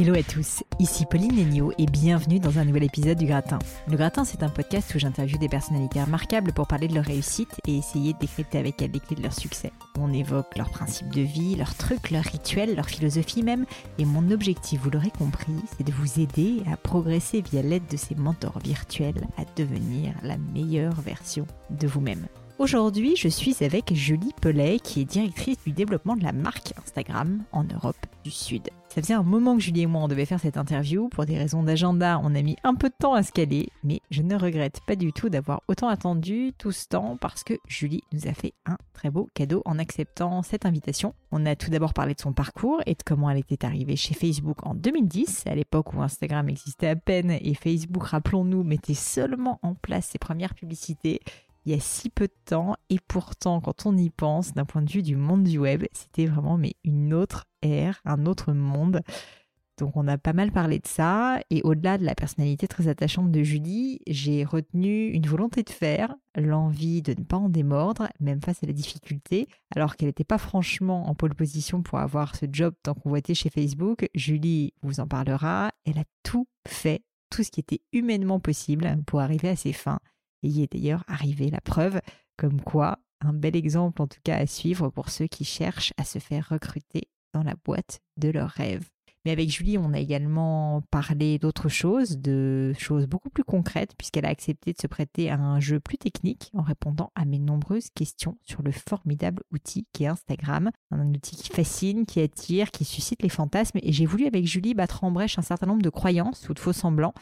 Hello à tous, ici Pauline Léniaud et bienvenue dans un nouvel épisode du Gratin. Le Gratin, c'est un podcast où j'interviewe des personnalités remarquables pour parler de leur réussite et essayer de décrypter avec elles les clés de leur succès. On évoque leurs principes de vie, leurs trucs, leurs rituels, leur philosophie même, et mon objectif, vous l'aurez compris, c'est de vous aider à progresser via l'aide de ces mentors virtuels à devenir la meilleure version de vous-même. Aujourd'hui, je suis avec Julie Pellet, qui est directrice du développement de la marque Instagram en Europe du Sud. Ça faisait un moment que Julie et moi on devait faire cette interview. Pour des raisons d'agenda, on a mis un peu de temps à se caler, mais je ne regrette pas du tout d'avoir autant attendu tout ce temps parce que Julie nous a fait un très beau cadeau en acceptant cette invitation. On a tout d'abord parlé de son parcours et de comment elle était arrivée chez Facebook en 2010, à l'époque où Instagram existait à peine et Facebook, rappelons-nous, mettait seulement en place ses premières publicités il y a si peu de temps et pourtant quand on y pense d'un point de vue du monde du web, c'était vraiment mais une autre ère, un autre monde. Donc on a pas mal parlé de ça et au-delà de la personnalité très attachante de Julie, j'ai retenu une volonté de faire, l'envie de ne pas en démordre, même face à la difficulté, alors qu'elle n'était pas franchement en pole position pour avoir ce job tant convoité chez Facebook. Julie vous en parlera, elle a tout fait, tout ce qui était humainement possible pour arriver à ses fins et y est d'ailleurs arrivé la preuve, comme quoi un bel exemple en tout cas à suivre pour ceux qui cherchent à se faire recruter dans la boîte de leurs rêves. Mais avec Julie, on a également parlé d'autres choses, de choses beaucoup plus concrètes, puisqu'elle a accepté de se prêter à un jeu plus technique en répondant à mes nombreuses questions sur le formidable outil qui est Instagram. Un outil qui fascine, qui attire, qui suscite les fantasmes. Et j'ai voulu avec Julie battre en brèche un certain nombre de croyances ou de faux semblants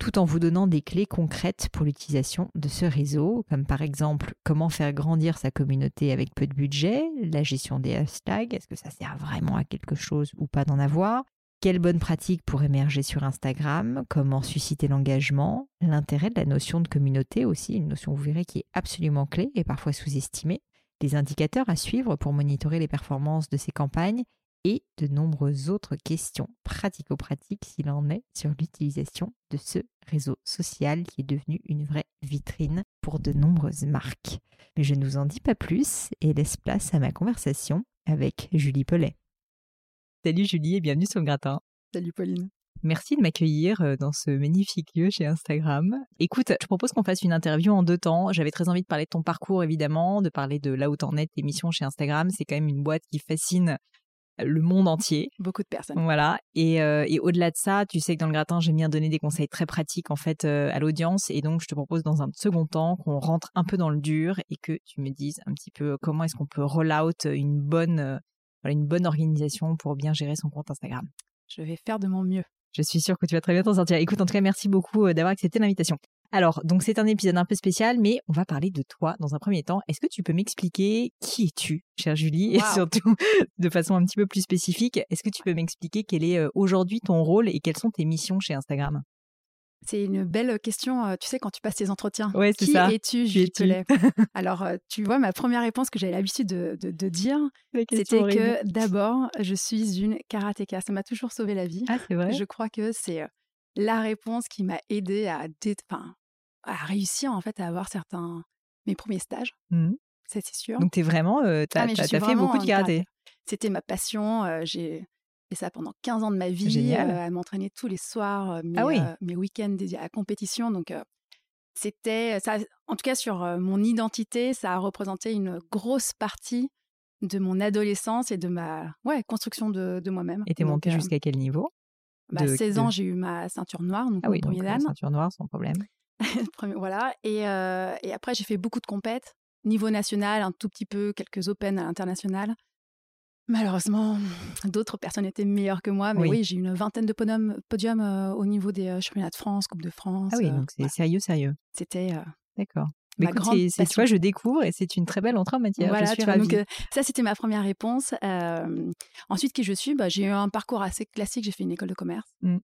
tout en vous donnant des clés concrètes pour l'utilisation de ce réseau, comme par exemple comment faire grandir sa communauté avec peu de budget, la gestion des hashtags, est-ce que ça sert vraiment à quelque chose ou pas d'en avoir, quelles bonnes pratiques pour émerger sur Instagram, comment susciter l'engagement, l'intérêt de la notion de communauté aussi, une notion vous verrez qui est absolument clé et parfois sous-estimée, les indicateurs à suivre pour monitorer les performances de ces campagnes et de nombreuses autres questions pratico-pratiques s'il en est sur l'utilisation de ce réseau social qui est devenu une vraie vitrine pour de nombreuses marques. Mais je ne vous en dis pas plus et laisse place à ma conversation avec Julie Pellet. Salut Julie et bienvenue sur le gratin. Salut Pauline. Merci de m'accueillir euh, dans ce magnifique lieu chez Instagram. Écoute, je propose qu'on fasse une interview en deux temps. J'avais très envie de parler de ton parcours, évidemment, de parler de là où t'en es, tes missions chez Instagram. C'est quand même une boîte qui fascine le monde entier. Beaucoup de personnes. Voilà. Euh, et, au-delà de ça, tu sais que dans le gratin, j'aime bien donner des conseils très pratiques en fait euh, à l'audience. Et donc, je te propose dans un second temps qu'on rentre un peu dans le dur et que tu me dises un petit peu comment est-ce qu'on peut roll out une bonne, euh, une bonne organisation pour bien gérer son compte Instagram. Je vais faire de mon mieux. Je suis sûre que tu vas très bien t'en sortir. Écoute, en tout cas, merci beaucoup d'avoir accepté l'invitation. Alors, donc c'est un épisode un peu spécial, mais on va parler de toi dans un premier temps. Est-ce que tu peux m'expliquer qui es-tu, chère Julie, et surtout de façon un petit peu plus spécifique, est-ce que tu peux m'expliquer quel est aujourd'hui ton rôle et quelles sont tes missions chez Instagram? C'est une belle question, tu sais, quand tu passes tes entretiens. Ouais, Qui es-tu, Julie Alors, tu vois, ma première réponse que j'avais l'habitude de, dire, c'était que d'abord, je suis une karatéka. Ça m'a toujours sauvé la vie. Ah, c'est vrai? Je crois que c'est la réponse qui m'a aidée à, enfin, à réussir en fait à avoir certains mes premiers stages. Mmh. Ça c'est sûr. Donc tu es vraiment euh, tu as, ah, fait beaucoup de karaté. C'était ma passion, euh, j'ai fait ça pendant 15 ans de ma vie, euh, à m'entraîner tous les soirs, mes, ah mes week-ends dédiés à la compétition donc c'était ça. En tout cas, sur mon identité, ça a représenté une grosse partie de mon adolescence et de ma ouais, construction de, de moi-même. Et t'es montée jusqu'à quel niveau bah, 16 ans, j'ai eu ma ceinture noire, donc ah oui, premier donc, ceinture noire, sans problème. voilà. Et, et, après, j'ai fait beaucoup de compètes, niveau national, un tout petit peu, quelques Open à l'international. Malheureusement, d'autres personnes étaient meilleures que moi, mais oui, j'ai une vingtaine de podiums, podium, au niveau des championnats de France, Coupe de France. Ah oui, donc c'est sérieux, sérieux. C'était. D'accord. Mais écoute, tu vois, je découvre et c'est une très belle entrée en matière. Voilà, je suis donc, ça, c'était ma première réponse. ensuite, qui je suis? Bah, J'ai eu un parcours assez classique. J'ai fait une école de commerce, mmh.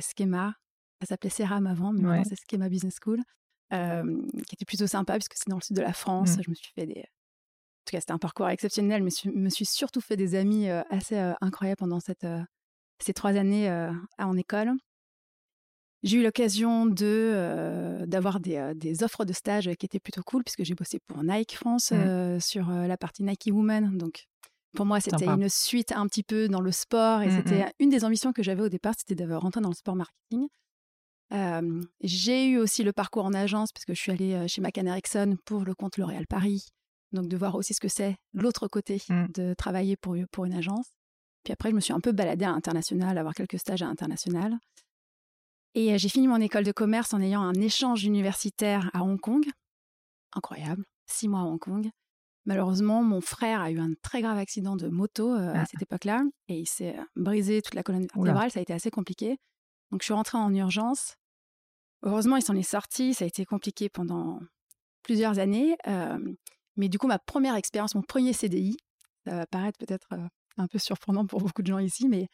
Schema. Ça s'appelait CERAM avant, mais c'est Schema Business School, qui était plutôt sympa puisque c'est dans le sud de la France. Mmh. Je me suis fait des, en tout cas, c'était un parcours exceptionnel, mais je me suis surtout fait des amis assez incroyables pendant cette, ces trois années en école. J'ai eu l'occasion de d'avoir des, des, offres de stage qui étaient plutôt cool, puisque j'ai bossé pour Nike France mmh. sur la partie Nike Woman. Donc, pour moi, c'était une suite un petit peu dans le sport, et mmh, c'était une des ambitions que j'avais au départ, c'était de rentrer dans le sport marketing. J'ai eu aussi le parcours en agence, parce que je suis allée chez McCann Erickson pour le compte L'Oréal Paris. Donc de voir aussi ce que c'est l'autre côté mmh. de travailler pour, pour une agence. Puis après, je me suis un peu baladée à l'international, avoir quelques stages à l'international. Et j'ai fini mon école de commerce en ayant un échange universitaire à Hong Kong. Incroyable, six mois à Hong Kong. Malheureusement, mon frère a eu un très grave accident de moto à ah. cette époque-là et il s'est brisé toute la colonne vertébrale. Ça a été assez compliqué. Donc je suis rentrée en urgence. Heureusement, il s'en est sorti. Ça a été compliqué pendant plusieurs années. Mais du coup, ma première expérience, mon premier CDI, ça va paraître peut-être un peu surprenant pour beaucoup de gens ici, mais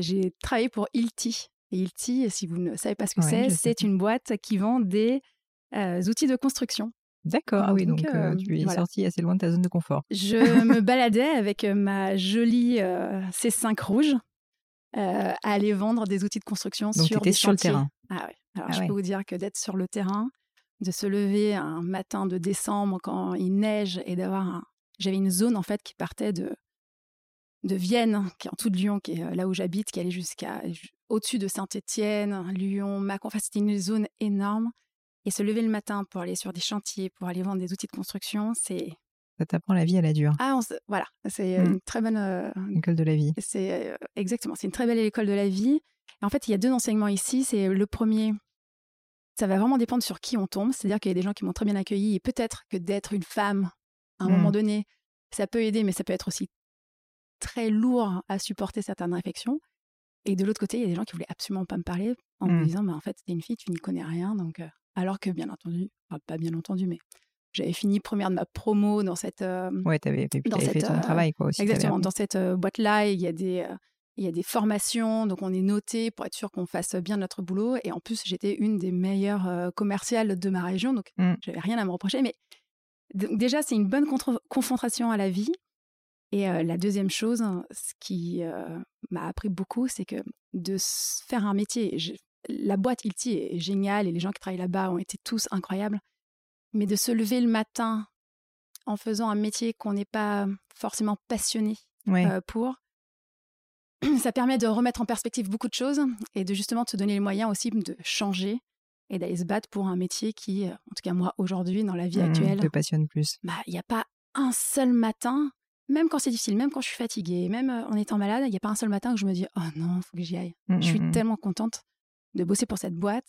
j'ai travaillé pour Ilti. Et Ilti, si vous ne savez pas ce que c'est, c'est une boîte qui vend des outils de construction. D'accord, ah oui, donc, tu es sortie assez loin de ta zone de confort. Je me baladais avec ma jolie C5 rouge à aller vendre des outils de construction donc sur des sur le terrain. Ah oui. Alors ah je peux vous dire que d'être sur le terrain, de se lever un matin de décembre quand il neige et d'avoir un... J'avais une zone en fait qui partait de, de Vienne, qui est en tout de Lyon, qui est euh, là où j'habite, qui allait jusqu'à au-dessus de Saint-Étienne, Lyon, Mâcon. Enfin, c'était une zone énorme. Et se lever le matin pour aller sur des chantiers, pour aller vendre des outils de construction, c'est ça t'apprend la vie à la dure. Ah, voilà, c'est mmh. une très bonne euh, école de la vie. C'est euh, exactement, c'est une très belle école de la vie. Et en fait, il y a deux enseignements ici. C'est le premier, ça va vraiment dépendre sur qui on tombe. C'est-à-dire qu'il y a des gens qui m'ont très bien accueilli et peut-être que d'être une femme à un moment mmh. donné, ça peut aider, mais ça peut être aussi très lourd à supporter certaines réflexions. Et de l'autre côté, il y a des gens qui voulaient absolument pas me parler en me mmh. disant, bah, en fait, t'es une fille, tu n'y connais rien. Donc, euh, alors que bien entendu, pas bien entendu, mais j'avais fini première de ma promo dans cette. Euh, ouais, t'avais fait, fait ton euh, travail quoi aussi. Exactement. Dans cette boîte-là, il y a des il y a des formations, donc on est noté pour être sûr qu'on fasse bien notre boulot. Et en plus, j'étais une des meilleures commerciales de ma région, donc mmh. j'avais rien à me reprocher. Mais déjà, c'est une bonne confrontation à la vie. Et la deuxième chose, ce qui m'a appris beaucoup, c'est que de faire un métier, la boîte Ilti est géniale et les gens qui travaillent là-bas ont été tous incroyables, mais de se lever le matin en faisant un métier qu'on n'est pas forcément passionné pour, ça permet de remettre en perspective beaucoup de choses et de justement te donner les moyens aussi de changer et d'aller se battre pour un métier qui, euh, en tout cas moi aujourd'hui, dans la vie mmh, actuelle, te passionne plus. Bah, il n'y a pas un seul matin, même quand c'est difficile, même quand je suis fatiguée, même euh, en étant malade, il n'y a pas un seul matin que je me dis oh non, il faut que j'y aille. Mmh, je suis mmh, tellement contente de bosser pour cette boîte,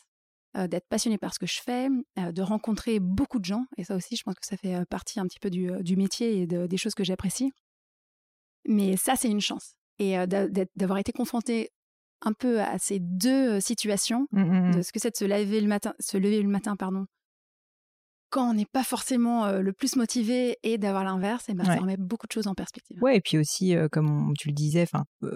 euh, d'être passionnée par ce que je fais, de rencontrer beaucoup de gens et ça aussi, je pense que ça fait partie un petit peu du, du métier et des choses que j'apprécie. Mais ça, c'est une chance et d'avoir été confrontée un peu à ces deux situations, mmh, mmh, de mmh. ce que c'est de se lever le matin, se lever le matin, pardon, quand on n'est pas forcément le plus motivé et d'avoir l'inverse, et ben, ça remet beaucoup de choses en perspective. Ouais, et puis aussi, comme tu le disais,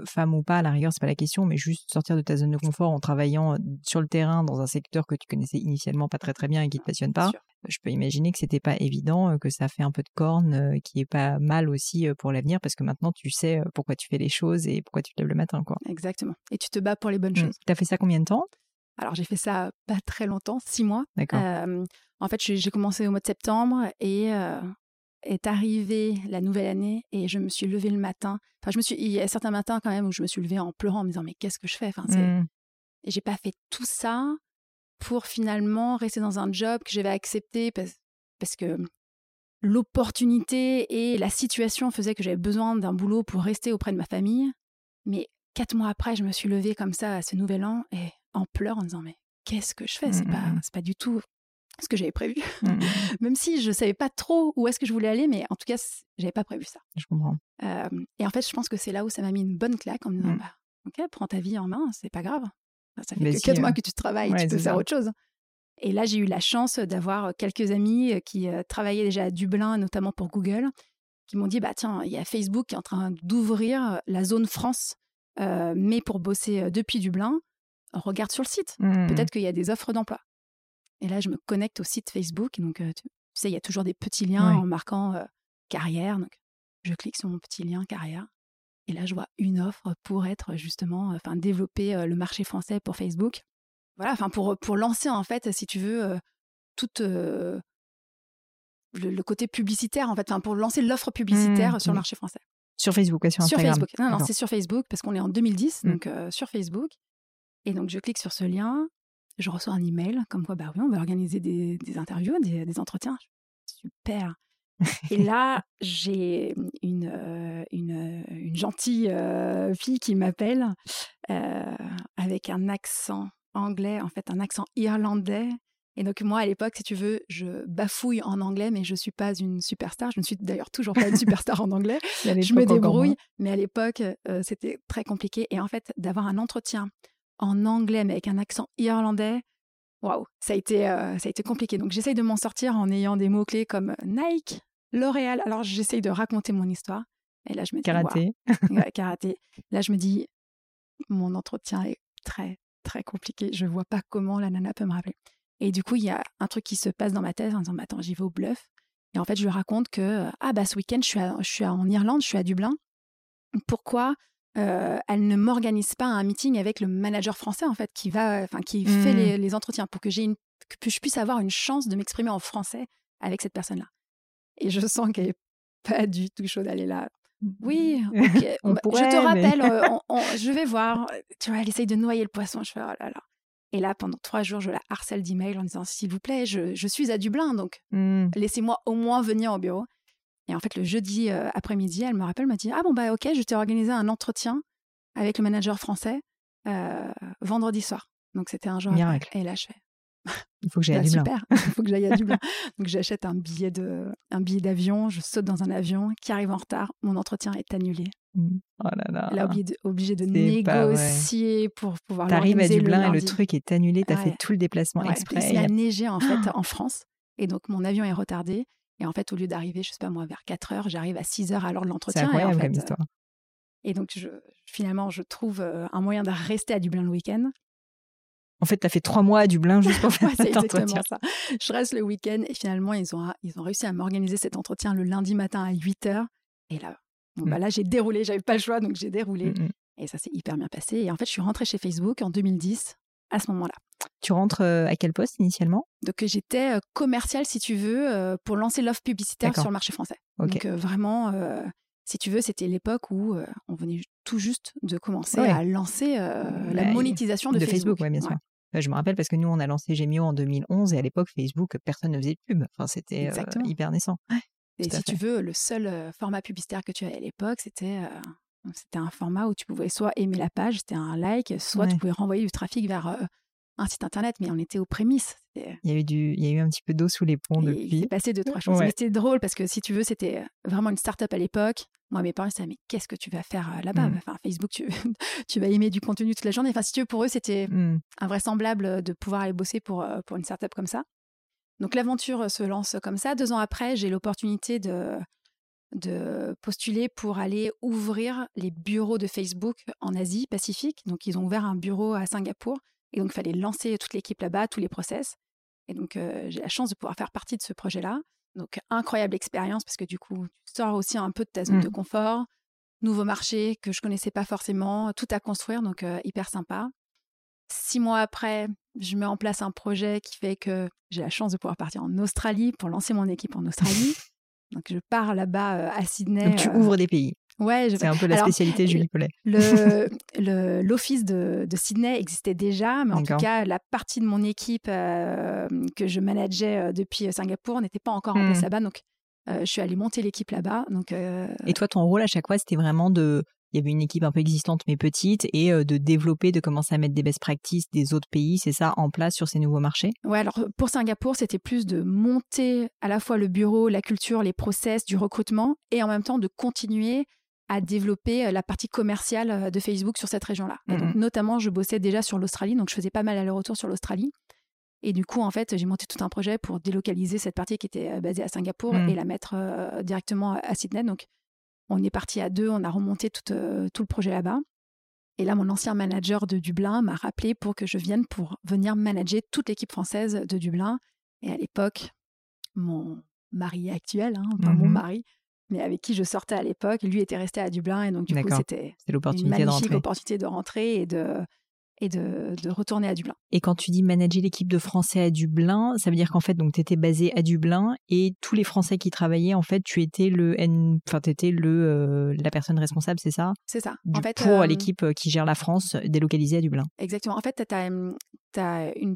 femme ou pas, à la rigueur, c'est pas la question, mais juste sortir de ta zone de confort en travaillant sur le terrain dans un secteur que tu connaissais initialement pas très très bien et qui te passionne pas. Je peux imaginer que c'était pas évident, que ça fait un peu de corne, qui est pas mal aussi pour l'avenir parce que maintenant tu sais pourquoi tu fais les choses et pourquoi tu te lèves le matin, quoi. Exactement. Et tu te bats pour les bonnes mmh. choses. Tu as fait ça combien de temps? Alors j'ai fait ça pas très longtemps, six mois. D'accord. en fait, j'ai commencé au mois de septembre et est arrivée la nouvelle année et je me suis levée le matin. Enfin, je me suis, il y a certains matins quand même où je me suis levée en pleurant en me disant mais qu'est-ce que je fais? Enfin, c'est... Mmh. J'ai pas fait tout ça pour finalement rester dans un job que j'avais accepté parce, que l'opportunité et la situation faisaient que j'avais besoin d'un boulot pour rester auprès de ma famille. Mais quatre mois après, je me suis levée comme ça à ce nouvel an et en pleurs en disant mais qu'est-ce que je fais? C'est mmh, pas, mmh, mmh. pas du tout ce que j'avais prévu. Même si je savais pas trop où est-ce que je voulais aller, mais en tout cas, j'avais pas prévu ça. Je comprends. et en fait, je pense que c'est là où ça m'a mis une bonne claque en me disant bah, ok, prends ta vie en main, c'est pas grave. Ça fait que quatre mois que tu travailles, tu peux faire autre chose. Et là, j'ai eu la chance d'avoir quelques amis qui travaillaient déjà à Dublin, notamment pour Google, qui m'ont dit bah tiens, il y a Facebook qui est en train d'ouvrir la zone France, mais pour bosser depuis Dublin, regarde sur le site. Mmh. Peut-être qu'il y a des offres d'emploi. Et là, je me connecte au site Facebook. Donc, tu, sais, il y a toujours des petits liens en marquant carrière. Donc, je clique sur mon petit lien carrière. Et là, je vois une offre pour être justement, enfin, développer le marché français pour Facebook. Voilà, enfin, pour, pour lancer, en fait, si tu veux, tout le, côté publicitaire, en fait, pour lancer l'offre publicitaire mmh, sur le marché français. Sur Facebook, sur Instagram. Sur Facebook. Non, non, c'est sur Facebook parce qu'on est en 2010, mmh. donc sur Facebook. Et donc, je clique sur ce lien, je reçois un email comme quoi, bah oui, on va organiser des, interviews, des, entretiens. Super. Et là, j'ai une, euh, une, une, gentille euh, fille qui m'appelle euh, avec un accent anglais, en fait un accent irlandais. Et donc moi, à l'époque, si tu veux, je bafouille en anglais, mais je ne suis pas une superstar. Je ne suis d'ailleurs toujours pas une superstar en anglais. je me débrouille, mais à l'époque, c'était très compliqué. Et en fait, d'avoir un entretien en anglais, mais avec un accent irlandais, waouh, ça, a été, euh, ça a été compliqué. Donc j'essaye de m'en sortir en ayant des mots-clés comme Nike, L'Oréal. Alors j'essaye de raconter mon histoire. Et là, je me dis. Karaté. karaté. Là, je me dis, mon entretien est très, très compliqué. Je vois pas comment la nana peut me rappeler. Et du coup, il y a un truc qui se passe dans ma tête en disant, attends, j'y vais au bluff. Et en fait, je lui raconte que, ah bah ce week-end, je suis, je suis en Irlande, je suis à Dublin. Pourquoi euh, elle ne m'organise pas un meeting avec le manager français en fait qui va, enfin qui fait mmh. les, entretiens pour que j'ai une, que je puisse avoir une chance de m'exprimer en français avec cette personne-là. Et je sens qu'elle est pas du tout chaude d'aller là. Oui, ok. je te rappelle, euh, je vais voir. Tu vois, elle essaye de noyer le poisson. Je fais oh là là. Et là, pendant trois jours, je la harcèle d'emails en disant s'il vous plaît, je, je, suis à Dublin, donc mmh. laissez-moi au moins venir au bureau. Et en fait, le jeudi euh, après-midi, elle me rappelle, m'a dit Ah bon, bah ok, je t'ai organisé un entretien avec le manager français euh, vendredi soir. Donc c'était un jour. Miracle. Et là, je fais. Il faut que j'aille à bah, Dublin. Super, il faut que j'aille à Dublin. Donc j'achète un billet de, un billet d'avion, je saute dans un avion qui arrive en retard, mon entretien est annulé. Mmh. Oh là là. Là, obligé de, obligé de négocier pour pouvoir T'arrives à Dublin et le truc est annulé, t'as fait tout le déplacement exprès. Il a neigé en fait en France et donc mon avion est retardé. Et en fait, au lieu d'arriver, je sais pas moi, vers 4 heures, j'arrive à 6 heures à l'heure de l'entretien. C'est incroyable et comme histoire. Et donc, je, finalement, je trouve un moyen de rester à Dublin le week-end. En fait, tu as fait trois mois à Dublin juste pour faire cet entretien. ça. Je reste le week-end et finalement, ils ont, ils ont réussi à m'organiser cet entretien le lundi matin à 8 heures. Et là, bon, bah mmh. là j'ai déroulé, j'avais pas le choix, donc j'ai déroulé. Mmh, mmh. Et ça s'est hyper bien passé. Et en fait, je suis rentrée chez Facebook en 2010 à ce moment-là. Tu rentres à quel poste initialement? Donc j'étais commercial, si tu veux, pour lancer l'offre publicitaire sur le marché français. Donc vraiment, si tu veux, c'était l'époque où on venait tout juste de commencer à lancer la monétisation de, Facebook. bien sûr. Je me rappelle parce que nous, on a lancé Gemio en 2011 et à l'époque, Facebook, personne ne faisait de pub. Enfin, c'était hyper naissant. et si tu veux, le seul format publicitaire que tu avais à l'époque, c'était c'était un format où tu pouvais soit aimer la page, c'était un like, soit tu pouvais renvoyer du trafic vers un site internet, mais on était aux prémices. Il y a eu du, il y a eu un petit peu d'eau sous les ponts depuis. Il s'est passé deux trois choses. Mais c'était drôle parce que si tu veux, c'était vraiment une start-up à l'époque. Moi, mes parents disaient mais qu'est-ce que tu vas faire euh, là-bas? Mmh. Enfin, Facebook, tu, tu vas aimer du contenu toute la journée. Enfin, si tu veux, pour eux, c'était mmh. invraisemblable de pouvoir aller bosser pour euh, pour une start-up comme ça. Donc l'aventure se lance comme ça. Deux ans après, j'ai l'opportunité de de postuler pour aller ouvrir les bureaux de Facebook en Asie Pacifique. Donc ils ont ouvert un bureau à Singapour et donc, il fallait lancer toute l'équipe là-bas, tous les process. Et donc, euh, j'ai la chance de pouvoir faire partie de ce projet-là. Donc, incroyable expérience parce que du coup, tu sors aussi un peu de ta zone de mmh. confort, nouveau marché que je connaissais pas forcément, tout à construire, donc euh, hyper sympa. Six mois après, je mets en place un projet qui fait que j'ai la chance de pouvoir partir en Australie pour lancer mon équipe en Australie. donc, je pars là-bas euh, à Sydney. Donc, tu ouvres des pays. Ouais, c'est un peu la spécialité Julie Paulet. Le, l'office de, de, Sydney existait déjà, mais en tout cas, la partie de mon équipe que je manageais depuis Singapour n'était pas encore en place hmm. là-bas. Donc, je suis allée monter l'équipe là-bas. Donc, Et toi, ton rôle à chaque fois, c'était vraiment de il y avait une équipe un peu existante mais petite et euh, de développer, de commencer à mettre des best practices des autres pays, c'est ça, en place sur ces nouveaux marchés? Ouais, alors pour Singapour, c'était plus de monter à la fois le bureau, la culture, les process du recrutement et en même temps de continuer à développer euh, la partie commerciale euh, de Facebook sur cette région-là. Donc, notamment, je bossais déjà sur l'Australie, donc je faisais pas mal aller-retour sur l'Australie. Et du coup, en fait, j'ai monté tout un projet pour délocaliser cette partie qui était basée à Singapour mmh. et la mettre directement à Sydney. Donc, on est parti à deux, on a remonté tout, euh, tout le projet là-bas. Et là, mon ancien manager de Dublin m'a rappelé pour que je vienne pour venir manager toute l'équipe française de Dublin. Et à l'époque, mon mari actuel, hein, pas mon mmh mari, mais avec qui je sortais à l'époque, lui était resté à Dublin. Et donc, du coup, c'était une magnifique opportunité de rentrer et de, et de, retourner à Dublin. Et quand tu dis manager l'équipe de Français à Dublin, ça veut dire qu'en fait, donc tu étais basé à Dublin et tous les Français qui travaillaient, en fait, tu étais le, enfin, étais le, euh, la personne responsable, c'est ça? C'est ça. en fait, pour euh, l'équipe euh, qui gère la France délocalisée à Dublin. Exactement. En fait, tu as, as une,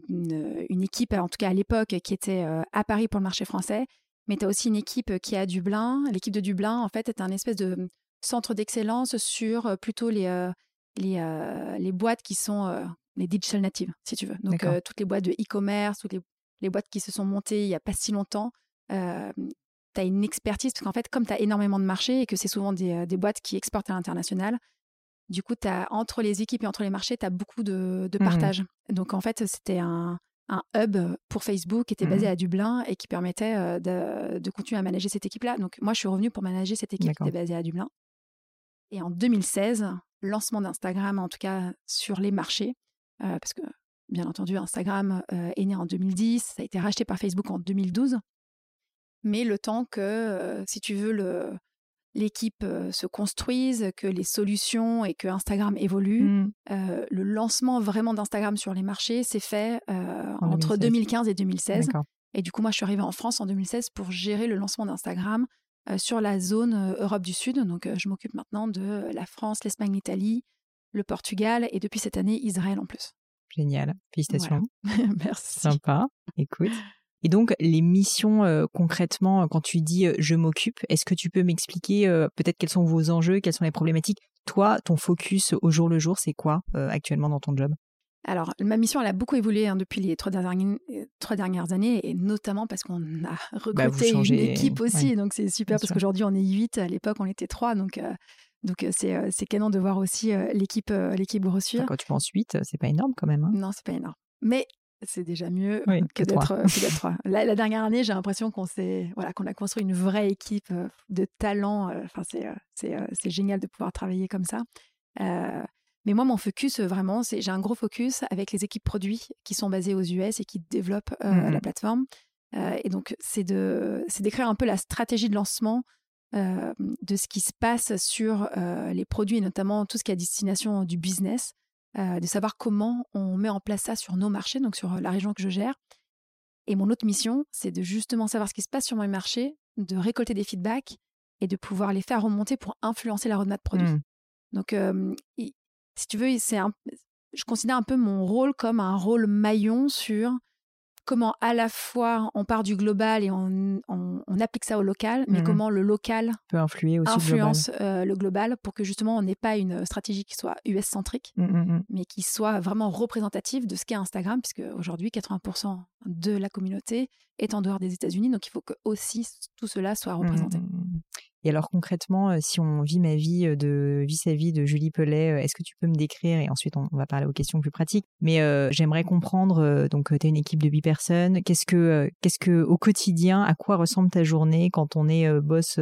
une, équipe, en tout cas à l'époque, qui était à Paris pour le marché français, mais tu as aussi une équipe qui est à Dublin. L'équipe de Dublin, en fait, est un espèce de centre d'excellence sur plutôt les les, euh, les boîtes qui sont euh, les digital natives, si tu veux. Donc, toutes les boîtes de e-commerce, toutes les, les, boîtes qui se sont montées il n'y a pas si longtemps, tu as une expertise, parce qu'en fait, comme tu as énormément de marchés et que c'est souvent des, des, boîtes qui exportent à l'international, du coup, as, entre les équipes et entre les marchés, tu as beaucoup de, de mmh partage. Donc, en fait, c'était un, un, hub pour Facebook qui était basé mmh à Dublin et qui permettait de, de, continuer à manager cette équipe-là. Donc, moi, je suis revenue pour manager cette équipe qui était basée à Dublin. Et en 2016, lancement d'Instagram, en tout cas sur les marchés, euh, parce que bien entendu, Instagram euh, est né en 2010, ça a été racheté par Facebook en 2012. Mais le temps que, euh, si tu veux, le, l'équipe se construise, que les solutions et que Instagram évolue, mmh. le lancement vraiment d'Instagram sur les marchés s'est fait entre 2015 et 2016. Et du coup, moi, je suis arrivée en France en 2016 pour gérer le lancement d'Instagram euh, sur la zone euh, Europe du Sud. Donc, euh, je m'occupe maintenant de la France, l'Espagne, l'Italie, le Portugal et depuis cette année, Israël en plus. Génial. Félicitations. Merci. Sympa. Écoute. Et donc, les missions concrètement, quand tu dis je m'occupe, est-ce que tu peux m'expliquer peut-être quels sont vos enjeux, quelles sont les problématiques? Toi, ton focus au jour le jour, c'est quoi actuellement dans ton job? Alors, ma mission, elle a beaucoup évolué hein, depuis les trois dernières, trois dernières, années, et notamment parce qu'on a bah, recruté une équipe aussi. donc, c'est super parce qu'aujourd'hui, on est huit. À l'époque, on était trois. Donc, euh, donc euh, c'est, euh, c'est canon de voir aussi l'équipe, l'équipe grossir. quand tu penses huit, c'est pas énorme quand même. Hein. Non, c'est pas énorme. Mais c'est déjà mieux que, d'être, trois. La, dernière année, j'ai l'impression qu'on, s'est, voilà, qu'on a construit une vraie équipe de talents. Enfin, c'est, génial de pouvoir travailler comme ça. Mais moi, mon focus, euh, vraiment, c'est j'ai un gros focus avec les équipes produits qui sont basées aux US et qui développent euh, mmh la plateforme. Euh, et donc, c'est de, c'est d'écrire un peu la stratégie de lancement de ce qui se passe sur les produits et notamment tout ce qui est à destination du business, de savoir comment on met en place ça sur nos marchés, donc sur la région que je gère. Et mon autre mission, c'est de justement savoir ce qui se passe sur mes marchés, de récolter des feedbacks et de pouvoir les faire remonter pour influencer la roadmap produit. Mmh. Donc, si tu veux, c'est je considère un peu mon rôle comme un rôle maillon sur comment à la fois on part du global et on, on, applique ça au local, mais mmh comment le local peut influer aussi influence le global. Euh, le global pour que justement on n'ait pas une stratégie qui soit US-centrique, mmh, mmh, mais qui soit vraiment représentative de ce qu'est Instagram, puisque aujourd'hui 80% de la communauté est en dehors des États-Unis, donc il faut que aussi tout cela soit représenté. Et alors concrètement, euh, si on vit ma vie euh, de vie de Julie Pellet, euh, est-ce que tu peux me décrire et ensuite on, va parler aux questions plus pratiques. Mais j'aimerais comprendre. donc tu as une équipe de 8 personnes. Qu'est-ce que qu'est-ce que au quotidien, à quoi ressemble ta journée quand on est boss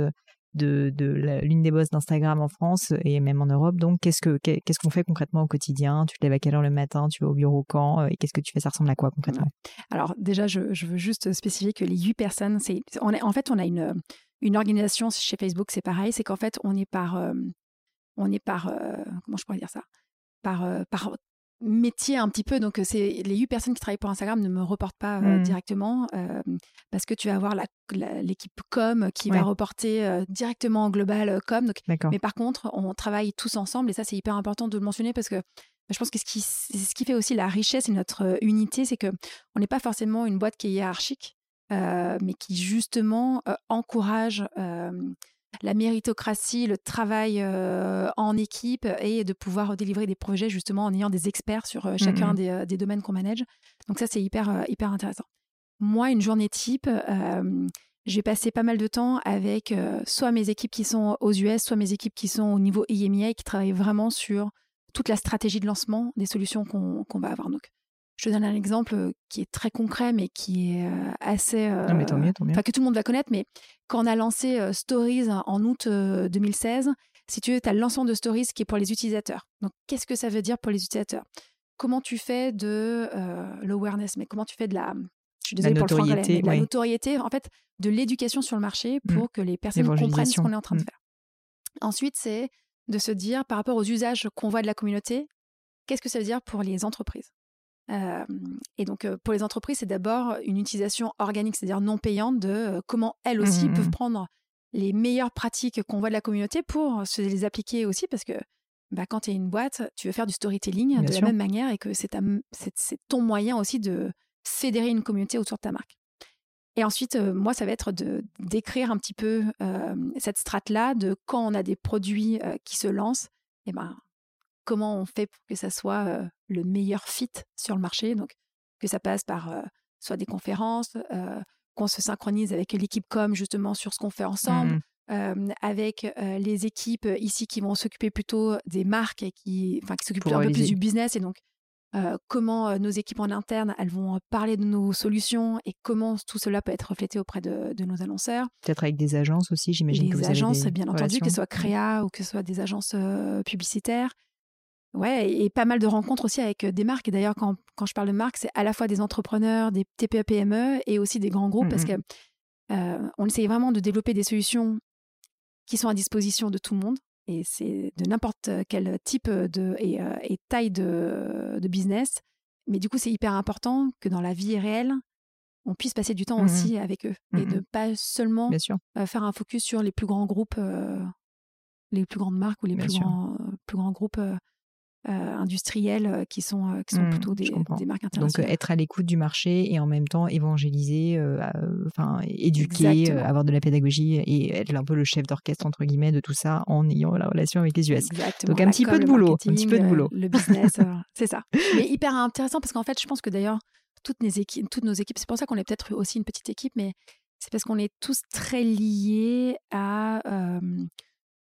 de, de l'une des boss d'Instagram en France et même en Europe. Donc, qu'est-ce que qu'est-ce qu'on fait concrètement au quotidien? Tu te lèves à quelle heure le matin? Tu vas au bureau quand? Et qu'est-ce que tu fais? Ça ressemble à quoi concrètement? Alors, déjà, je, je, veux juste spécifier que les huit personnes, c'est en fait, on a une une organisation chez Facebook, c'est pareil, c'est qu'en fait, on est par, euh, on est par, euh, comment je pourrais dire ça, par, euh, par métier un petit peu. Donc, c'est les 8 personnes qui travaillent pour Instagram ne me reportent pas mmh. directement parce que tu vas avoir l'équipe com qui va reporter directement en global com. Donc, mais par contre, on travaille tous ensemble et ça, c'est hyper important de le mentionner parce que je pense que ce qui, ce qui fait aussi la richesse et notre unité, c'est que on n'est pas forcément une boîte qui est hiérarchique, mais qui justement encourage la méritocratie, le travail en équipe et de pouvoir délivrer des projets justement en ayant des experts sur mmh chacun des, domaines qu'on manage. Donc ça, c'est hyper, hyper intéressant. Moi, une journée type, j'ai passé pas mal de temps avec soit mes équipes qui sont aux US, soit mes équipes qui sont au niveau EMEA qui travaillent vraiment sur toute la stratégie de lancement des solutions qu'on va avoir. Donc, je te donne un exemple euh, qui est très concret, mais qui est euh, assez. Enfin, que tout le monde va connaître. Mais quand on a lancé euh, Stories en août 2016, si tu veux, tu as le lancement de Stories qui est pour les utilisateurs. Donc, qu'est-ce que ça veut dire pour les utilisateurs? Comment tu fais de l'awareness, mais comment tu fais de la. Je suis désolée pour le franglais, la notoriété, en fait, de l'éducation sur le marché mmh. pour que les personnes comprennent ce qu'on est en train de mmh. faire. Ensuite, c'est de se dire, par rapport aux usages qu'on voit de la communauté, qu'est-ce que ça veut dire pour les entreprises? Et donc, pour les entreprises, c'est d'abord une utilisation organique, c'est-à-dire non payante, de comment elles aussi mmh, peuvent mmh. prendre les meilleures pratiques qu'on voit de la communauté pour se les appliquer aussi, parce que bah, quand tu es une boîte, tu veux faire du storytelling de la même manière et que c'est ton moyen aussi de fédérer une communauté autour de ta marque. Et ensuite, moi, ça va être de d'écrire un petit peu cette strate-là de quand on a des produits qui se lancent, et ben comment on fait pour que ça soit le meilleur fit sur le marché. Donc, que ça passe par soit des conférences, qu'on se synchronise avec l'équipe com justement sur ce qu'on fait ensemble, mmh. avec les équipes ici qui vont s'occuper plutôt des marques et qui, qui s'occupent un peu plus du business et donc comment nos équipes en interne elles vont parler de nos solutions et comment tout cela peut être reflété auprès de, nos annonceurs. Peut-être avec des agences aussi, j'imagine. Des agences, bien entendu, que ce soit créa ou que ce soit des agences publicitaires. Ouais, et pas mal de rencontres aussi avec des marques. Et d'ailleurs, quand, quand, je parle de marques, c'est à la fois des entrepreneurs, des TPE, PME et aussi des grands groupes parce mmh que on essaye vraiment de développer des solutions qui sont à disposition de tout le monde. Et c'est de n'importe quel type de, et, taille de, de, business. Mais du coup, c'est hyper important que dans la vie réelle, on puisse passer du temps mmh aussi avec eux et de pas seulement faire un focus sur les plus grands groupes, les plus grandes marques ou les plus grands, plus grands groupes euh, industriels euh, qui sont, euh, qui sont mmh, plutôt des, des, marques internationales. Donc être à l'écoute du marché et en même temps évangéliser, enfin éduquer, avoir de la pédagogie et être un peu le chef d'orchestre entre guillemets de tout ça en ayant la relation avec les US. Exactement. Donc un petit peu de boulot, un petit peu de boulot. Le, business, c'est ça. Mais hyper intéressant parce qu'en fait, je pense que d'ailleurs toutes, nos équipes, toutes nos équipes, c'est pour ça qu'on est peut-être aussi une petite équipe, mais c'est parce qu'on est tous très liés à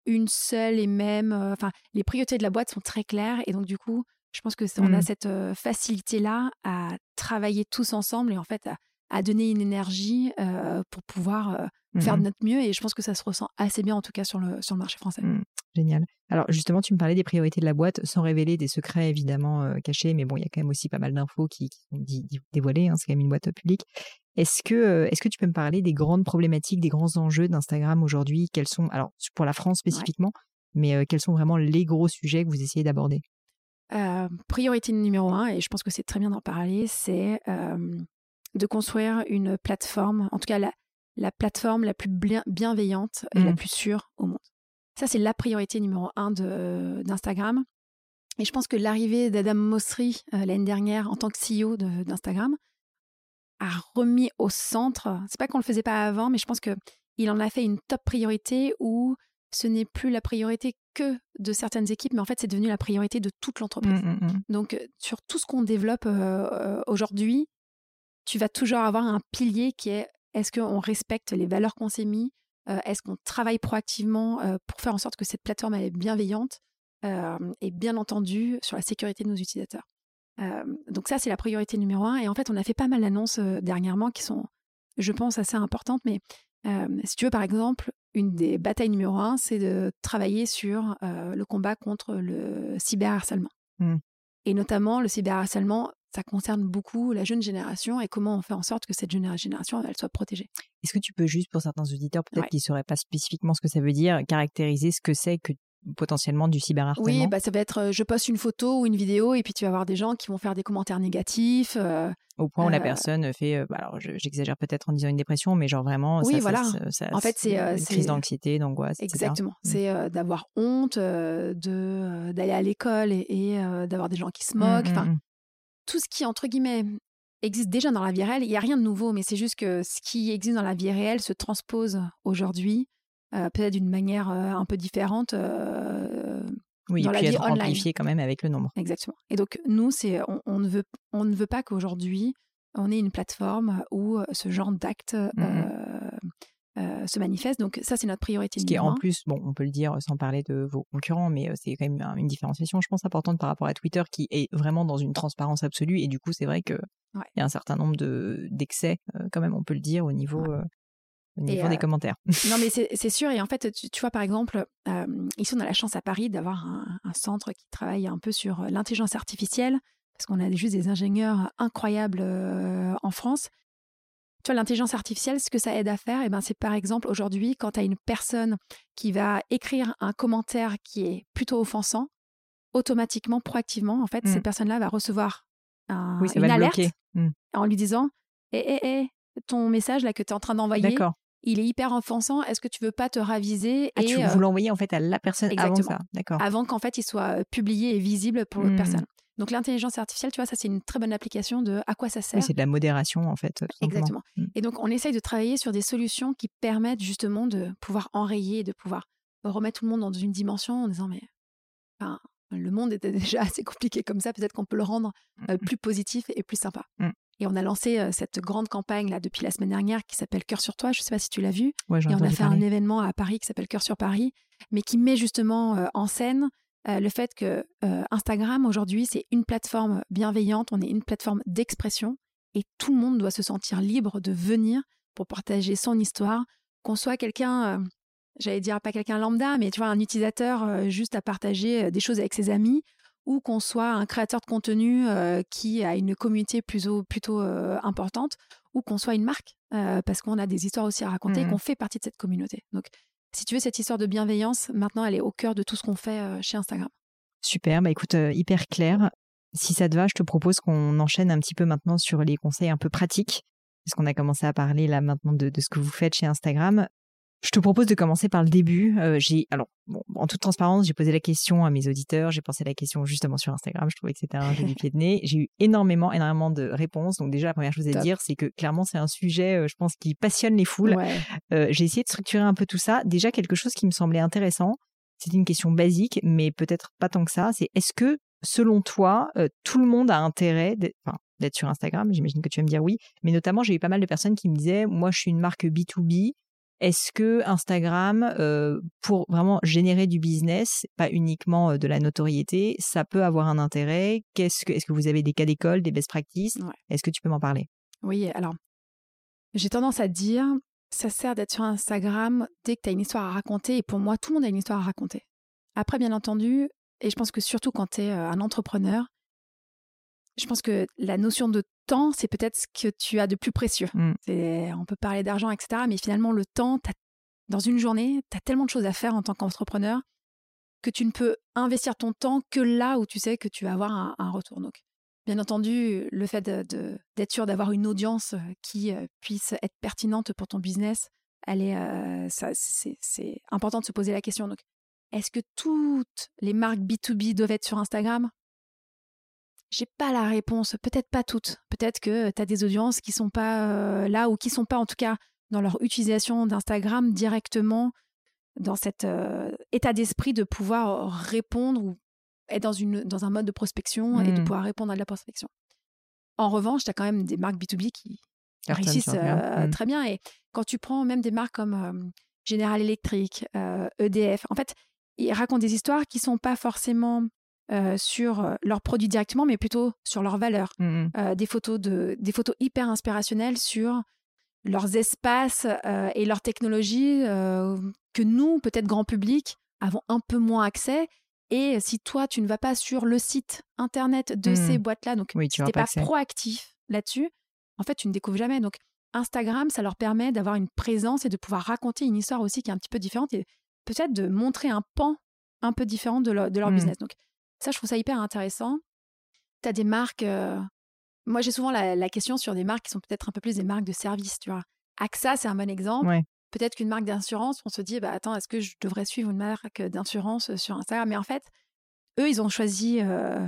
une seule et même. Enfin, les priorités de la boîte sont très claires et donc du coup, je pense que on a mmh. cette facilité là à travailler tous ensemble et en fait à, donner une énergie pour pouvoir faire de mmh notre mieux et je pense que ça se ressent assez bien en tout cas sur le sur le marché français. Mmh. Génial. Alors justement, tu me parlais des priorités de la boîte, sans révéler des secrets évidemment cachés, mais bon, il y a quand même aussi pas mal d'infos qui, sont dévoilées. Hein, c'est quand même une boîte publique. Est-ce que, est-ce que tu peux me parler des grandes problématiques, des grands enjeux d'Instagram aujourd'hui? Quels sont, alors pour la France spécifiquement, mais quels sont vraiment les gros sujets que vous essayez d'aborder? Priorité numéro un, et je pense que c'est très bien d'en parler, c'est de construire une plateforme, en tout cas la, la plateforme la plus bienveillante et la mmh. plus sûre au monde. Ça, c'est la priorité numéro un d'Instagram. Et je pense que l'arrivée d'Adam Mosseri l'année dernière en tant que CEO d'Instagram, a remis au centre. C'est pas qu'on le faisait pas avant, mais je pense que il en a fait une top priorité où ce n'est plus la priorité que de certaines équipes, mais en fait, c'est devenu la priorité de toute l'entreprise. Mmh, mmh, mmh. Donc, euh, sur tout ce qu'on développe euh, euh, aujourd'hui, tu vas toujours avoir un pilier qui est est-ce qu'on respecte les valeurs qu'on s'est mis Est-ce qu'on travaille proactivement pour faire en sorte que cette plateforme elle est bienveillante et bien entendu sur la sécurité de nos utilisateurs donc ça, c'est la priorité numéro un. Et en fait, on a fait pas mal d'annonces dernièrement qui sont, je pense, assez importantes. Mais si tu veux, par exemple, une des batailles numéro un, c'est de travailler sur le combat contre le cyberharcèlement. Mmh. Et notamment, le cyberharcèlement, ça concerne beaucoup la jeune génération et comment on fait en sorte que cette jeune génération, elle soit protégée. Est-ce que tu peux juste, pour certains auditeurs, peut-être qui ne sauraient pas spécifiquement ce que ça veut dire, caractériser ce que c'est que potentiellement du cyberharcèlement? Oui, bah ça va être je poste une photo ou une vidéo et puis tu vas avoir des gens qui vont faire des commentaires négatifs. Au point où la personne fait, bah, alors j'exagère peut-être en disant une dépression, mais genre vraiment, oui, ça, voilà. Ça, en fait, c'est une crise d'anxiété, d'angoisse. Exactement. Mmh. C'est d'avoir honte, de d'aller à l'école et, d'avoir des gens qui se moquent. Enfin, mmh, tout ce qui entre guillemets existe déjà dans la vie réelle. Il n'y a rien de nouveau, mais c'est juste que ce qui existe dans la vie réelle se transpose aujourd'hui, euh, peut-être d'une manière euh, un peu différente. Euh, oui, dans et la puis vie être online. amplifié quand même avec le nombre. Exactement. Et donc nous, c'est on, ne veut on ne veut pas qu'aujourd'hui on ait une plateforme où ce genre d'actes mmh se manifeste. Donc ça, c'est notre priorité. Ce qui est en plus, bon, on peut le dire sans parler de vos concurrents, mais c'est quand même une différenciation, je pense, importante par rapport à Twitter, qui est vraiment dans une transparence absolue. Et du coup, c'est vrai que il y a un certain nombre de d'excès, quand même, on peut le dire, au niveau. au niveau des commentaires. non, mais c'est sûr. Et en fait, tu, vois, par exemple, ici, on a la chance à Paris d'avoir un, un, centre qui travaille un peu sur l'intelligence artificielle, parce qu'on a juste des ingénieurs incroyables en France. Tu vois, l'intelligence artificielle, ce que ça aide à faire, eh ben, c'est par exemple aujourd'hui, quand tu as une personne qui va écrire un commentaire qui est plutôt offensant, automatiquement, proactivement, en fait, cette mmh. personne-là va recevoir un, une alerte mmh. en lui disant hé, hé, hé, ton message là que tu es en train d'envoyer, il est hyper offensant. Est-ce que tu veux pas te raviser ah, et, tu, Vous l'envoyez en fait à la personne avant ça, d'accord. Avant qu'en fait il soit publié et visible pour l'autre mmh. personne. Donc l'intelligence artificielle, tu vois, ça c'est une très bonne application de à quoi ça sert. Oui, c'est de la modération en fait. Exactement. Mmh. Et donc on essaye de travailler sur des solutions qui permettent justement de pouvoir enrayer, de pouvoir remettre tout le monde dans une dimension en disant mais enfin, le monde était déjà assez compliqué comme ça, peut-être qu'on peut le rendre mmh, euh, plus positif et plus sympa. Et on a lancé euh, cette grande campagne là depuis la semaine dernière qui s'appelle Cœur sur toi. Je ne sais pas si tu l'as vu. et on a fait un événement à Paris qui s'appelle Cœur sur Paris, mais qui met justement euh, en scène euh, le fait que Instagram aujourd'hui c'est une plateforme bienveillante, on est une plateforme d'expression et tout le monde doit se sentir libre de venir pour partager son histoire, qu'on soit quelqu'un, j'allais dire pas quelqu'un lambda, mais tu vois un utilisateur juste à partager des choses avec ses amis ou qu'on soit un créateur de contenu euh, qui a une communauté plutôt, plutôt euh, importante, ou qu'on soit une marque, euh, parce qu'on a des histoires aussi à raconter et mmh qu'on fait partie de cette communauté. Donc, si tu veux, cette histoire de bienveillance, maintenant, elle est au cœur de tout ce qu'on fait chez Instagram. Super, bah écoute, hyper clair. Si ça te va, je te propose qu'on enchaîne un petit peu maintenant sur les conseils un peu pratiques, parce qu'on a commencé à parler là maintenant de ce que vous faites chez Instagram. Je te propose de commencer par le début. Euh, j'ai, alors, en toute transparence, j'ai posé la question à mes auditeurs. J'ai pensé la question justement sur Instagram. Je trouvais que c'était un joli pied de nez. J'ai eu énormément, énormément de réponses. Donc déjà, la première chose à dire, c'est que clairement, c'est un sujet, euh, je pense, qui passionne les foules. Euh, j'ai essayé de structurer un peu tout ça. Déjà, quelque chose qui me semblait intéressant. C'est une question basique, mais peut-être pas tant que ça. C'est est-ce que, selon toi, tout le monde a intérêt d'être sur Instagram? J'imagine que tu vas me dire oui. Mais notamment, j'ai eu pas mal de personnes qui me disaient, moi, je suis une marque B2B. Est-ce que Instagram, euh, pour vraiment générer du business, pas uniquement euh, de la notoriété, ça peut avoir un intérêt? Qu'est-ce que, Est-ce que vous avez des cas d'école, des best practices? Est-ce que tu peux m'en parler? Oui, alors, j'ai tendance à dire, ça sert d'être sur Instagram dès que tu as une histoire à raconter, et pour moi, tout le monde a une histoire à raconter. Après, bien entendu, et je pense que surtout quand tu es euh, un entrepreneur, je pense que la notion de temps, c'est peut-être ce que tu as de plus précieux. Mm. On peut parler d'argent, etc. Mais finalement, le temps, dans une journée, tu as tellement de choses à faire en tant qu'entrepreneur que tu ne peux investir ton temps que là où tu sais que tu vas avoir un, retour. Donc, bien entendu, le fait d'être sûr d'avoir une audience euh, qui euh, puisse être pertinente pour ton business, elle est, euh, c'est important de se poser la question. Donc, est-ce que toutes les marques B2B doivent être sur Instagram? J'ai pas la réponse, peut-être pas toutes. Peut-être que tu as des audiences qui sont pas euh, là ou qui sont pas en tout cas dans leur utilisation d'Instagram directement dans cet euh, état d'esprit de pouvoir répondre ou être dans, une, dans un mode de prospection et de mmh. pouvoir répondre à de la prospection. En revanche, tu as quand même des marques B2B qui réussissent euh, mmh. très bien. Et quand tu prends même des marques comme General Electric, EDF, e en fait, ils racontent des histoires qui sont pas forcément euh, sur euh, leurs produits directement, mais plutôt sur leurs valeurs. Mmh euh, des, photos de, des photos hyper inspirationnelles sur leurs espaces et leurs technologies que nous, peut-être grand public, avons un peu moins accès. Et si toi, tu ne vas pas sur le site internet de mmh. ces boîtes-là, donc si tu n'es pas, proactif là-dessus, en fait, tu ne découvres jamais. Donc, Instagram, ça leur permet d'avoir une présence et de pouvoir raconter une histoire aussi qui est un petit peu différente et peut-être de montrer un pan un peu de leur, de leur mmh. business. Donc, ça, je trouve ça hyper intéressant. Tu as des marques. Moi, j'ai souvent la, question sur des marques qui sont peut-être un peu plus des marques de service, tu vois. AXA, c'est un bon exemple. Peut-être qu'une marque d'assurance, on se dit, bah, attends, est-ce que je devrais suivre une marque d'assurance sur Instagram? Mais en fait, eux, ils ont choisi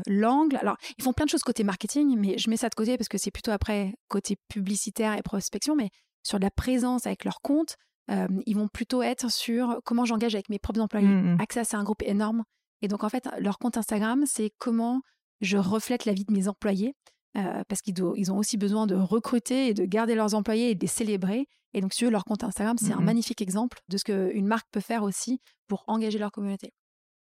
l'angle. Alors, ils font plein de choses côté marketing, mais je mets ça de côté parce que c'est plutôt après côté publicitaire et prospection. Mais sur la présence avec leur compte, ils vont plutôt être sur comment j'engage avec mes propres employés. Mmh. AXA, c'est un groupe énorme. Et donc, en fait, leur compte Instagram, c'est comment je reflète la vie de mes employés. parce qu'ils ils ont aussi besoin de recruter et de garder leurs employés et de les célébrer. Et donc, sur leur compte Instagram, c'est un mmh magnifique exemple de ce qu'une marque peut faire aussi pour engager leur communauté.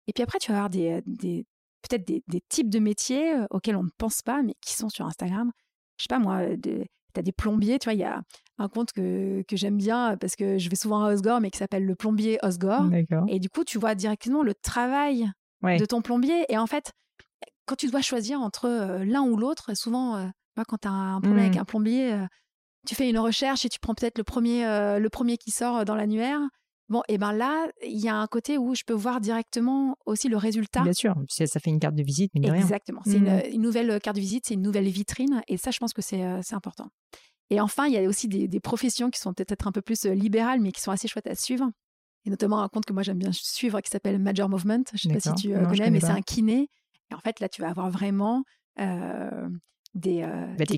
Et puis après, tu vas avoir des, des peut-être des, des, types de métiers auxquels on ne pense pas, mais qui sont sur Instagram. Je sais pas, moi, tu as des plombiers, tu vois, il y a un compte que, que j'aime bien parce que je vais souvent à Osgore, mais qui s'appelle le plombier Osgore. Et du coup, tu vois directement le travail de ton plombier. Et en fait, quand tu dois choisir entre l'un ou l'autre, souvent, quand tu as un problème avec mmh. un plombier, tu fais une recherche et tu prends peut-être le premier, le premier qui sort dans l'annuaire. Bon, et ben là, il y a un côté où je peux voir directement aussi le résultat. Bien sûr, ça fait une carte de visite, mais Exactement. C'est mmh. une, nouvelle carte de visite, c'est une nouvelle vitrine, et ça, je pense que c'est important. Et enfin, il y a aussi des, professions qui sont peut-être un peu plus libérales, mais qui sont assez chouettes à suivre. Et notamment un compte que moi j'aime bien suivre qui s'appelle Major Movement. Je ne sais pas si tu connais, mais c'est un kiné. Et en fait, là, tu vas avoir vraiment des,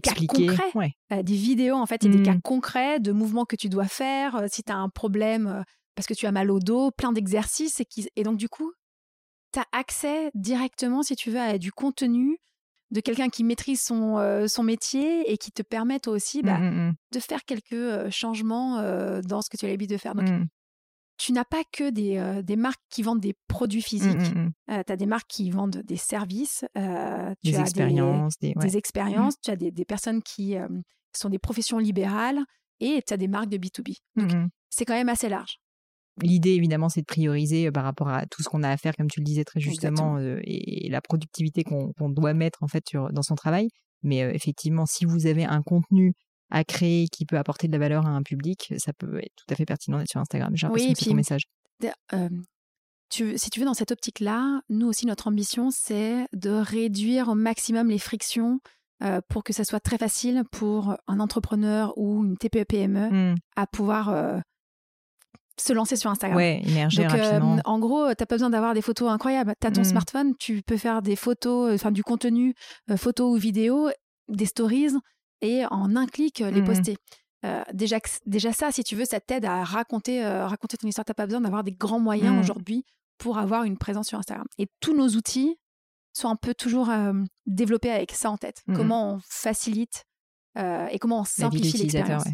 cas concrets, des vidéos en fait, et des cas mmh. concrets de mouvements que tu dois faire. si tu as un problème parce que tu as mal au dos, plein d'exercices. Et, et donc, du coup, tu as accès directement, si tu veux, à du contenu de quelqu'un qui maîtrise son, euh, son métier et qui te permette aussi bah, mmh, mmh, mmh. de faire quelques euh, changements euh, dans ce que tu as l'habitude de faire. Donc, tu n'as pas que des, des, marques qui vendent des produits physiques. tu as des marques qui vendent des services. tu des, as expériences, des, des, expériences. Tu as des, personnes qui sont des professions libérales et tu as des marques de B2B. Donc, c'est quand même assez large. L'idée, évidemment, c'est de prioriser par rapport à tout ce qu'on a à faire, comme tu le disais très justement, et, la productivité qu'on doit mettre en fait dans son travail. Mais effectivement, si vous avez un contenu à créer qui peut apporter de la valeur à un public, ça peut être tout à fait pertinent d'être sur Instagram. J'ai que c'est ton message. Tu, si tu veux, dans cette optique-là, nous aussi, notre ambition, c'est de réduire au maximum les frictions pour que ça soit très facile pour un entrepreneur ou une TPE-PME mmh. à pouvoir se lancer sur Instagram. Ouais, émerger Donc, rapidement. en gros, tu n'as pas besoin d'avoir des photos incroyables. Tu as ton mm. smartphone, tu peux faire des photos, enfin du contenu, photos ou vidéos, des stories, et en un clic, les mm. poster. déjà, déjà ça, si tu veux, ça t'aide à raconter, raconter ton histoire. Tu n'as pas besoin d'avoir des grands moyens mm. aujourd'hui pour avoir une présence sur Instagram. Et tous nos outils sont un peu toujours développés avec ça en tête. Comment on facilite et comment on simplifie l'expérience.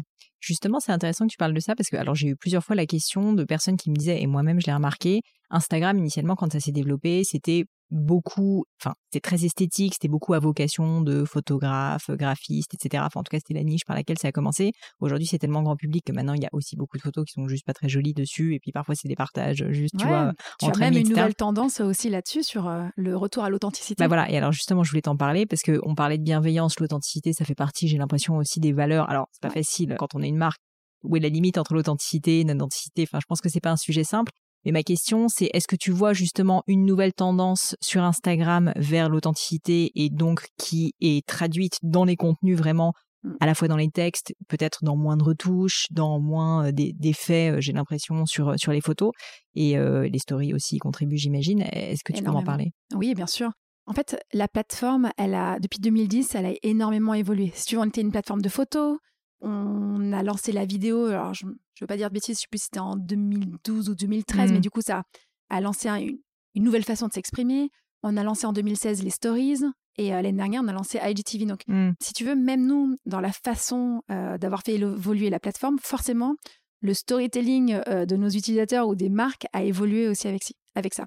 Justement, c'est intéressant que tu parles de ça parce que alors j'ai eu plusieurs fois la question de personnes qui me disaient et moi-même je l'ai remarqué, Instagram initialement quand ça s'est développé, c'était beaucoup, enfin, c'était très esthétique, c'était beaucoup à vocation de photographes, graphistes, etc. Enfin, en tout cas, c'était la niche par laquelle ça a commencé. Aujourd'hui, c'est tellement grand public que maintenant, il y a aussi beaucoup de photos qui sont juste pas très jolies dessus. Et puis, parfois, c'est des partages juste, tu vois, tu as même une nouvelle tendance aussi là-dessus sur euh, le retour à l'authenticité. Bah voilà. Et alors, justement, je voulais t'en parler parce qu'on parlait de bienveillance, l'authenticité, ça fait partie, j'ai l'impression aussi des valeurs. Alors, c'est pas facile quand on est une marque où est la limite entre l'authenticité et l'identité. Enfin, je pense que c'est pas un sujet simple. Mais ma question, c'est est-ce que tu vois justement une nouvelle tendance sur Instagram vers l'authenticité et donc qui est traduite dans les contenus vraiment mmh. à la fois dans les textes, peut-être dans moins de retouches, dans moins d'effets, j'ai l'impression, sur, sur les photos. Et les stories aussi contribuent, j'imagine. Est-ce que tu peux m'en parler? Oui, bien sûr. En fait, la plateforme, elle a, depuis 2010, elle a énormément évolué. Si tu veux, on était une plateforme de photos, on a lancé la vidéo, alors je ne veux pas dire de bêtises, je ne sais plus si c'était en 2012 ou 2013, mais mmh. du coup, ça a lancé une, nouvelle façon de s'exprimer. On a lancé en 2016 les stories et euh, l'année dernière, on a lancé IGTV. Donc, mmh. si tu veux, même nous, dans la façon euh, d'avoir fait évoluer la plateforme, forcément, le storytelling euh, de nos utilisateurs ou des marques a évolué aussi avec, avec ça.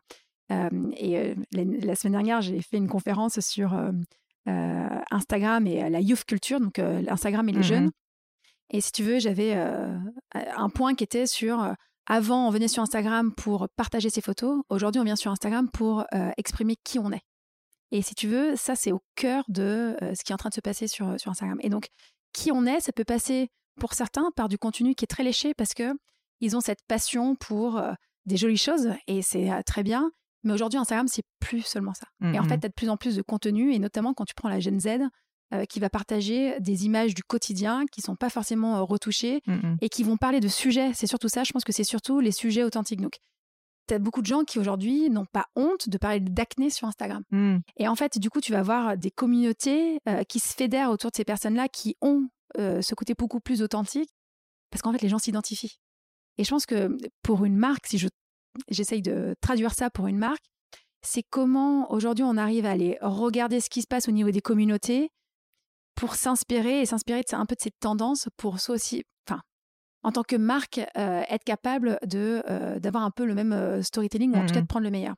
et la, semaine dernière, j'ai fait une conférence sur Instagram et la youth culture, donc Instagram et les mmh jeunes. Et si tu veux, j'avais euh, un point qui était sur euh, avant, on venait sur Instagram pour partager ses photos. Aujourd'hui, on vient sur Instagram pour euh, exprimer qui on est. Et si tu veux, ça, c'est au cœur de ce qui est en train de se passer sur, sur Instagram. Et donc, qui on est, ça peut passer pour certains par du contenu qui est très léché parce que ils ont cette passion pour des jolies choses et c'est très bien. Mais aujourd'hui, Instagram, c'est plus seulement ça. Et en fait, tu as de plus en plus de contenu, et notamment quand tu prends la Gen Z, euh, qui va partager des images du quotidien qui sont pas forcément euh, retouchées et qui vont parler de sujets. C'est surtout ça, je pense que c'est surtout les sujets authentiques. Donc, tu as beaucoup de gens qui aujourd'hui n'ont pas honte de parler d'acné sur Instagram. Mm. Et en fait, du coup, tu vas avoir des communautés euh, qui se fédèrent autour de ces personnes-là qui ont ce côté beaucoup plus authentique parce qu'en fait, les gens s'identifient. Et je pense que pour une marque, si je j'essaye de traduire ça pour une marque, c'est comment aujourd'hui on arrive à aller regarder ce qui se passe au niveau des communautés pour s'inspirer et s'inspirer de, un peu de ces tendances pour soi aussi, enfin, en tant que marque, euh, être capable de euh, d'avoir un peu le même euh, storytelling ou en tout cas de mmh prendre le meilleur.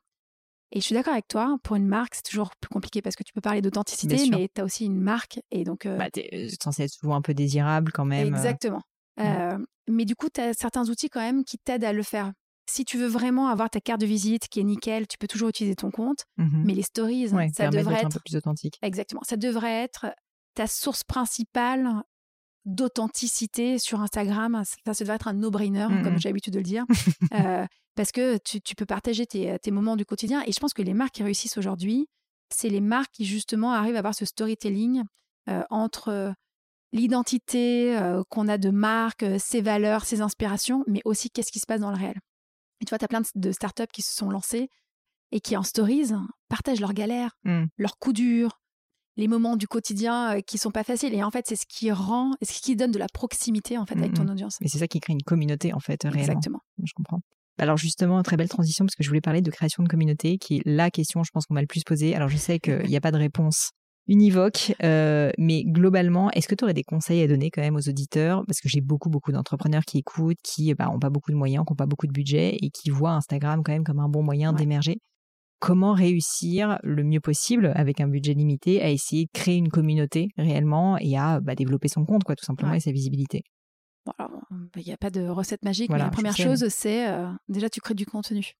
Et je suis d'accord avec toi, pour une marque, c'est toujours plus compliqué parce que tu peux parler d'authenticité, mais tu as aussi une marque. Et donc. Bah, tu es censé être souvent un peu désirable quand même. Exactement. Mmh. mais du coup, tu as certains outils quand même qui t'aident à le faire. Si tu veux vraiment avoir ta carte de visite qui est nickel, tu peux toujours utiliser ton compte. Mmh mais les stories, ça devrait être un peu plus authentique. Exactement. Ça devrait être ta source principale d'authenticité sur Instagram, ça, ça devrait être un no-brainer, mmh comme j'ai l'habitude de le dire, euh, parce que tu, peux partager tes, moments du quotidien. Et je pense que les marques qui réussissent aujourd'hui, c'est les marques qui justement arrivent à avoir ce storytelling euh, entre l'identité euh, qu'on a de marque, ses valeurs, ses inspirations, mais aussi qu'est-ce qui se passe dans le réel. Et tu vois, tu as plein de, startups qui se sont lancées et qui en stories partagent leurs galères, mmh. leurs coups durs, les moments du quotidien euh, qui sont pas faciles. Et en fait, c'est ce qui rend, ce qui donne de la proximité en fait avec ton audience. Mais c'est ça qui crée une communauté en fait réellement. Exactement. Je comprends. Alors justement, très belle transition parce que je voulais parler de création de communauté, qui est la question, je pense qu'on m'a le plus posée. Alors je sais qu'il n'y a pas de réponse univoque, euh, mais globalement, est-ce que tu aurais des conseils à donner quand même aux auditeurs? Parce que j'ai beaucoup, beaucoup d'entrepreneurs qui écoutent, qui bah, ont pas beaucoup de moyens, qui n'ont pas beaucoup de budget et qui voient Instagram quand même comme un bon moyen d'émerger comment réussir le mieux possible avec un budget limité à essayer de créer une communauté réellement et à bah, développer son compte, quoi, tout simplement, et sa visibilité. il n'y a pas de recette magique, mais la première chose, c'est euh, déjà tu crées du contenu.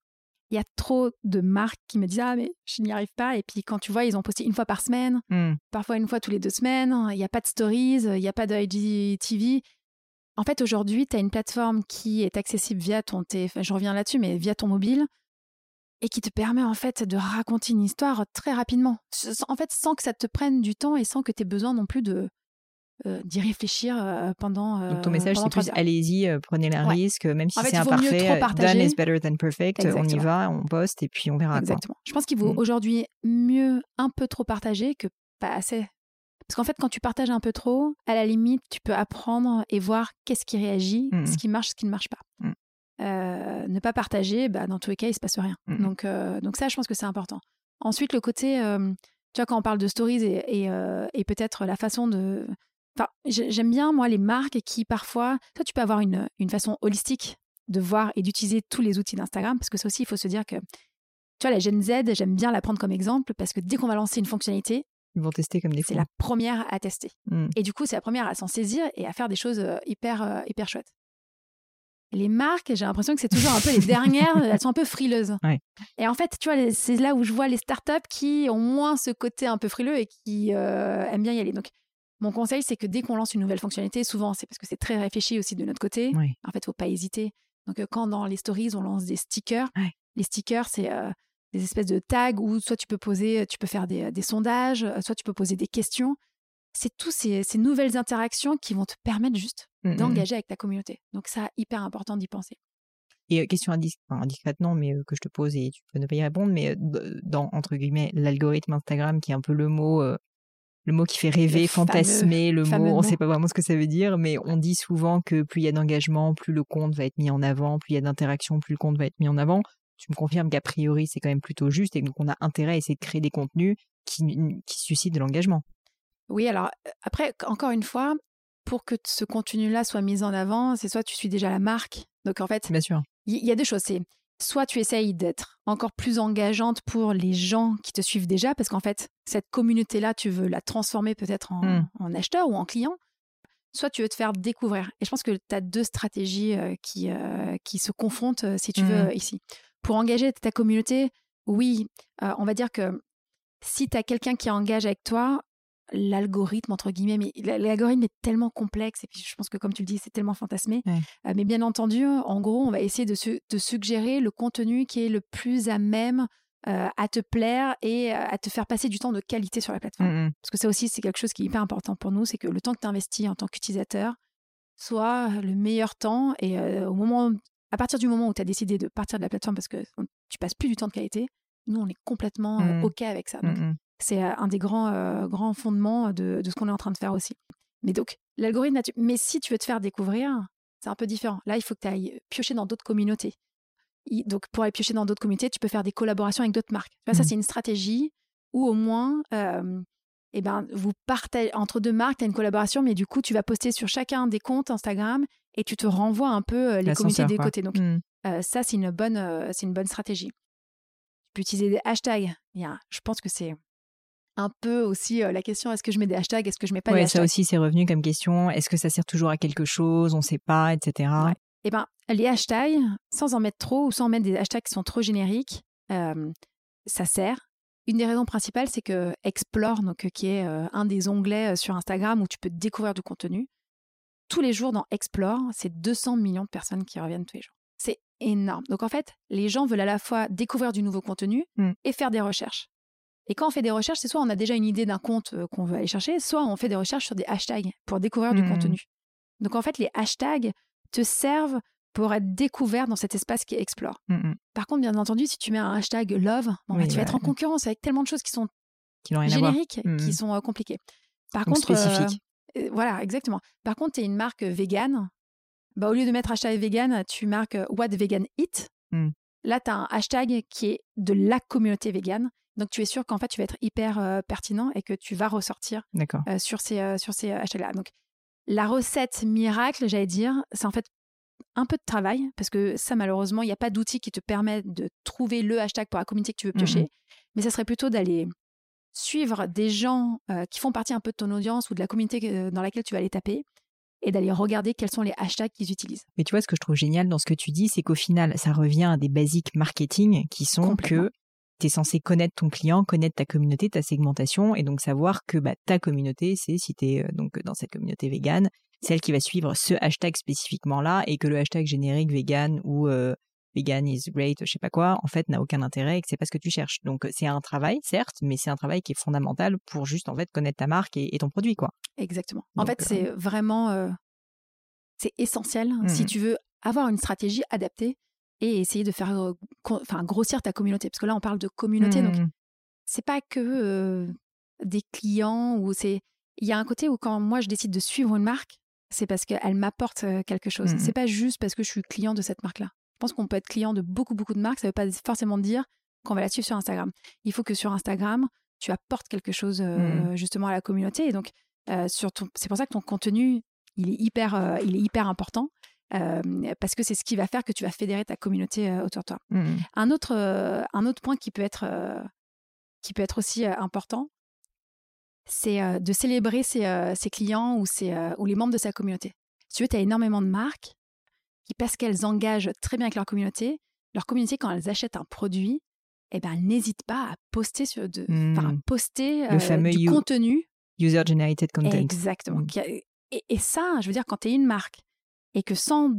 Il y a trop de marques qui me disent Ah, mais je n'y arrive pas. Et puis quand tu vois, ils ont posté une fois par semaine, mmh. parfois une fois tous les deux semaines. Il n'y a pas de stories, il n'y a pas de IGTV. En fait, aujourd'hui, tu as une plateforme qui est accessible via ton téléphone. Je reviens là-dessus, mais via ton mobile et qui te permet en fait de raconter une histoire très rapidement. En fait, sans que ça te prenne du temps et sans que tu aies besoin non plus de euh, d'y réfléchir euh, pendant. Donc ton message c'est plus allez-y, euh, prenez le risque, même si c'est imparfait. Done is better than perfect. On y va, on poste et puis on verra. Exactement. Je pense qu'il vaut mm. aujourd'hui mieux un peu trop partager que pas assez. Parce qu'en fait, quand tu partages un peu trop, à la limite, tu peux apprendre et voir qu'est-ce qui réagit, mm. ce qui marche, ce qui ne marche pas. Mm. Euh, ne pas partager, bah, dans tous les cas, il se passe rien. Mmh donc, euh, donc ça, je pense que c'est important. Ensuite, le côté, euh, tu vois, quand on parle de stories et, et, peut-être la façon de... Enfin, j'aime bien, moi, les marques qui, parfois, toi, tu peux avoir une, une façon holistique de voir et d'utiliser tous les outils d'Instagram, parce que ça aussi, il faut se dire que, tu vois, la Gen Z, j'aime bien la prendre comme exemple, parce que dès qu'on va lancer une fonctionnalité, ils vont tester comme des C'est la première à tester. Mmh. Et du coup, c'est la première à s'en saisir et à faire des choses hyper, hyper chouettes les marques, j'ai l'impression que c'est toujours un peu les dernières, elles sont un peu frileuses. Et en fait, tu vois, c'est là où je vois les startups qui ont moins ce côté un peu frileux et qui euh, aiment bien y aller. Donc, mon conseil, c'est que dès qu'on lance une nouvelle fonctionnalité, souvent, c'est parce que c'est très réfléchi aussi de notre côté. En fait, il faut pas hésiter. Donc, euh, quand dans les stories, on lance des stickers, les stickers, c'est euh, des espèces de tags où soit tu peux poser, tu peux faire des, des sondages, soit tu peux poser des questions c'est tous ces, nouvelles interactions qui vont te permettre juste mmh, mmh, mmh. d'engager avec ta communauté. Donc ça, hyper important d'y penser. Et euh, question indiscrète, non, mais euh, que je te pose et tu peux ne pas y répondre, mais euh, dans, entre guillemets, l'algorithme Instagram, qui est un peu le mot, le mot qui fait rêver, fantasmer, le mot, on ne sait pas vraiment ce que ça veut dire, mais on dit souvent que plus il y a d'engagement, plus le compte va être mis en avant, plus il y a d'interaction, plus le compte va être mis en avant. Tu me confirmes qu'a priori, c'est quand même plutôt juste et donc on a intérêt à essayer de créer des contenus qui, qui suscitent de l'engagement. Oui, alors après, encore une fois, pour que ce contenu-là soit mis en avant, c'est soit tu suis déjà la marque. Donc en fait, bien sûr, il y, a deux choses. C'est soit tu essayes d'être encore plus engageante pour les gens qui te suivent déjà, parce qu'en fait, cette communauté-là, tu veux la transformer peut-être en, mmh. acheteur ou en client. Soit tu veux te faire découvrir. Et je pense que tu as deux stratégies qui, qui se confrontent, si tu veux, mmh. ici. Pour engager ta communauté, oui, on va dire que si tu as quelqu'un qui engage avec toi, l'algorithme entre guillemets mais l'algorithme est tellement complexe et puis je pense que comme tu le dis c'est tellement fantasmé euh, mais bien entendu en gros on va essayer de, de, suggérer le contenu qui est le plus à même à te plaire et à te faire passer du temps de qualité sur la plateforme. Mmh, mmh. Parce que ça aussi, c'est quelque chose qui est hyper important pour nous, c'est que le temps que tu investis en tant qu'utilisateur soit le meilleur temps et au moment, à partir du moment où tu as décidé de partir de la plateforme parce que tu passes plus du temps de qualité, nous, on est complètement mmh. OK avec ça. Donc, c'est un des grands, grands fondements de, de ce qu'on est en train de faire aussi. Mais donc, l'algorithme, mais si tu veux te faire découvrir, c'est un peu différent. Là, il faut que tu ailles piocher dans d'autres communautés. Donc, pour aller piocher dans d'autres communautés, tu peux faire des collaborations avec d'autres marques. Ça, mmh. c'est une stratégie où au moins, eh ben, vous partez entre deux marques, tu as une collaboration, mais du coup, tu vas poster sur chacun des comptes Instagram et tu te renvoies un peu les communautés des côtés. Donc, mmh. ça, c'est une, bonne, c'est une bonne stratégie. Tu peux utiliser des hashtags. je pense que c'est un peu aussi la question est-ce que je mets des hashtags, est-ce que je mets pas des hashtags Ça aussi, c'est revenu comme question. Est-ce que ça sert toujours à quelque chose On ne sait pas, etc. Eh ben, les hashtags, sans en mettre trop ou sans mettre des hashtags qui sont trop génériques, ça sert. Une des raisons principales, c'est que Explore, donc, qui est un des onglets sur Instagram où tu peux découvrir du contenu, tous les jours dans Explore, c'est 200 millions de personnes qui reviennent tous les jours. Énorme. Donc en fait, les gens veulent à la fois découvrir du nouveau contenu mmh. et faire des recherches. Et quand on fait des recherches, c'est soit on a déjà une idée d'un compte euh, qu'on veut aller chercher, soit on fait des recherches sur des hashtags pour découvrir du mmh. contenu. Donc en fait, les hashtags te servent pour être découvert dans cet espace qui explore. Mmh, Par contre, bien entendu, si tu mets un hashtag love, bah, tu vas être en concurrence avec tellement de choses qui sont génériques, qui sont euh, compliquées. Par contre, euh, voilà, exactement. Par contre, tu es une marque vegan. Bah, au lieu de mettre hashtag vegan, tu marques what vegan eat. Mmh. Là, tu as un hashtag qui est de la communauté vegan donc, tu es sûr qu'en fait, tu vas être hyper pertinent et que tu vas ressortir sur ces, sur ces hashtags-là. Donc, la recette miracle, j'allais dire, c'est en fait un peu de travail parce que ça, malheureusement, il n'y a pas d'outil qui te permet de trouver le hashtag pour la communauté que tu veux mmh piocher. Mais ça serait plutôt d'aller suivre des gens qui font partie un peu de ton audience ou de la communauté dans laquelle tu vas aller taper et d'aller regarder quels sont les hashtags qu'ils utilisent. Mais tu vois, ce que je trouve génial dans ce que tu dis, c'est qu'au final, ça revient à des basiques marketing qui sont que tu es censé connaître ton client, connaître ta communauté, ta segmentation, et donc savoir que bah, ta communauté, c'est si tu es euh, donc dans cette communauté végane, celle qui va suivre ce hashtag spécifiquement là, et que le hashtag générique vegan ou euh, vegan is great, je sais pas quoi, en fait n'a aucun intérêt et que c'est pas ce que tu cherches. Donc c'est un travail, certes, mais c'est un travail qui est fondamental pour juste en fait connaître ta marque et, ton produit, quoi. Exactement. en fait, c'est euh, vraiment c'est essentiel si mmh. tu veux avoir une stratégie adaptée et essayer de faire enfin, grossir ta communauté. Parce que là, on parle de communauté, donc mmh. c'est pas que des clients ou c'est. Il y a un côté où quand moi je décide de suivre une marque, c'est parce qu'elle m'apporte quelque chose. C'est mmh. pas juste parce que je suis client de cette marque-là. Je pense qu'on peut être client de beaucoup, beaucoup de marques. Ça veut pas forcément dire qu'on va la suivre sur Instagram. Il faut que sur Instagram, tu apportes quelque chose mmh. justement à la communauté. Et donc, c'est pour ça que ton contenu, il est hyper, il est hyper important parce que c'est ce qui va faire que tu vas fédérer ta communauté autour de toi. Mmh un, autre, un autre point qui peut être, qui peut être aussi important, c'est de célébrer ses, ses clients ou, ses, ou les membres de sa communauté. Si tu veux, tu as énormément de marques qui, parce qu'elles engagent très bien avec leur communauté, leur communauté, quand elles achètent un produit, eh ben, n'hésitent pas à poster, sur de, mmh. poster du contenu. User-generated content. Exactement. Mmh. Et, et, ça, je veux dire, quand tu es une marque et que sans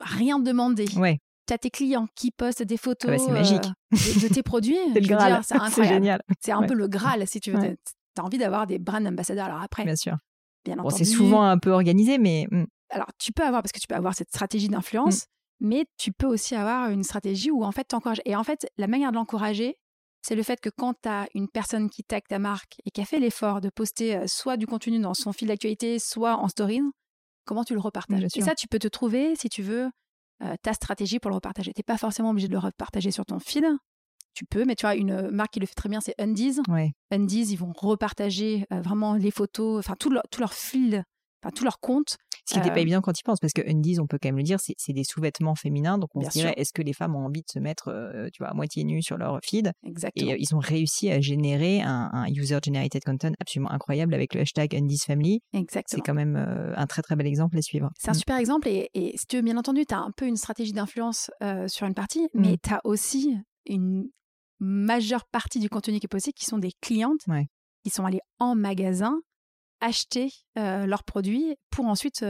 rien demander, ouais. tu as tes clients qui postent des ah bah, photos magique. Euh, de, tes produits. c'est le Graal. C'est génial. C'est un peu le Graal, si tu veux. Tu as envie d'avoir des brand ambassadeurs. Alors après, bien sûr. Bien bon, c'est souvent un peu organisé, mais. Alors, tu peux avoir, parce que tu peux avoir cette stratégie d'influence, hmm. mais tu peux aussi avoir une stratégie où, en fait, tu encourages. Et en fait, la manière de l'encourager, c'est le fait que quand tu as une personne qui tag ta marque et qui a fait l'effort de poster euh, soit du contenu dans son fil d'actualité, soit en story, comment tu le repartages? Et ça, tu peux te trouver, si tu veux, euh, ta stratégie pour le repartager. Tu n'es pas forcément obligé de le repartager sur ton feed. Tu peux, mais tu vois, une marque qui le fait très bien, c'est Undies. Undies, ils vont repartager euh, vraiment les photos, enfin tout leur, tout leur fil enfin tout leur compte. Ce qui n'était pas euh, évident quand ils pensent, parce que Undies, on peut quand même le dire, c'est des sous-vêtements féminins. Donc on se dirait, est-ce que les femmes ont envie de se mettre, euh, tu vois, à moitié nues sur leur feed? Exactement. Et euh, ils ont réussi à générer un, user-generated content absolument incroyable avec le hashtag Undies Family. Exactement. C'est quand même un très très bel exemple à suivre. C'est un mm. super exemple. Et, si tu veux, bien entendu, tu as un peu une stratégie d'influence sur une partie, mais mm. tu as aussi une majeure partie du contenu qui est posté qui sont des clientes qui sont allées en magasin acheter leurs produits pour ensuite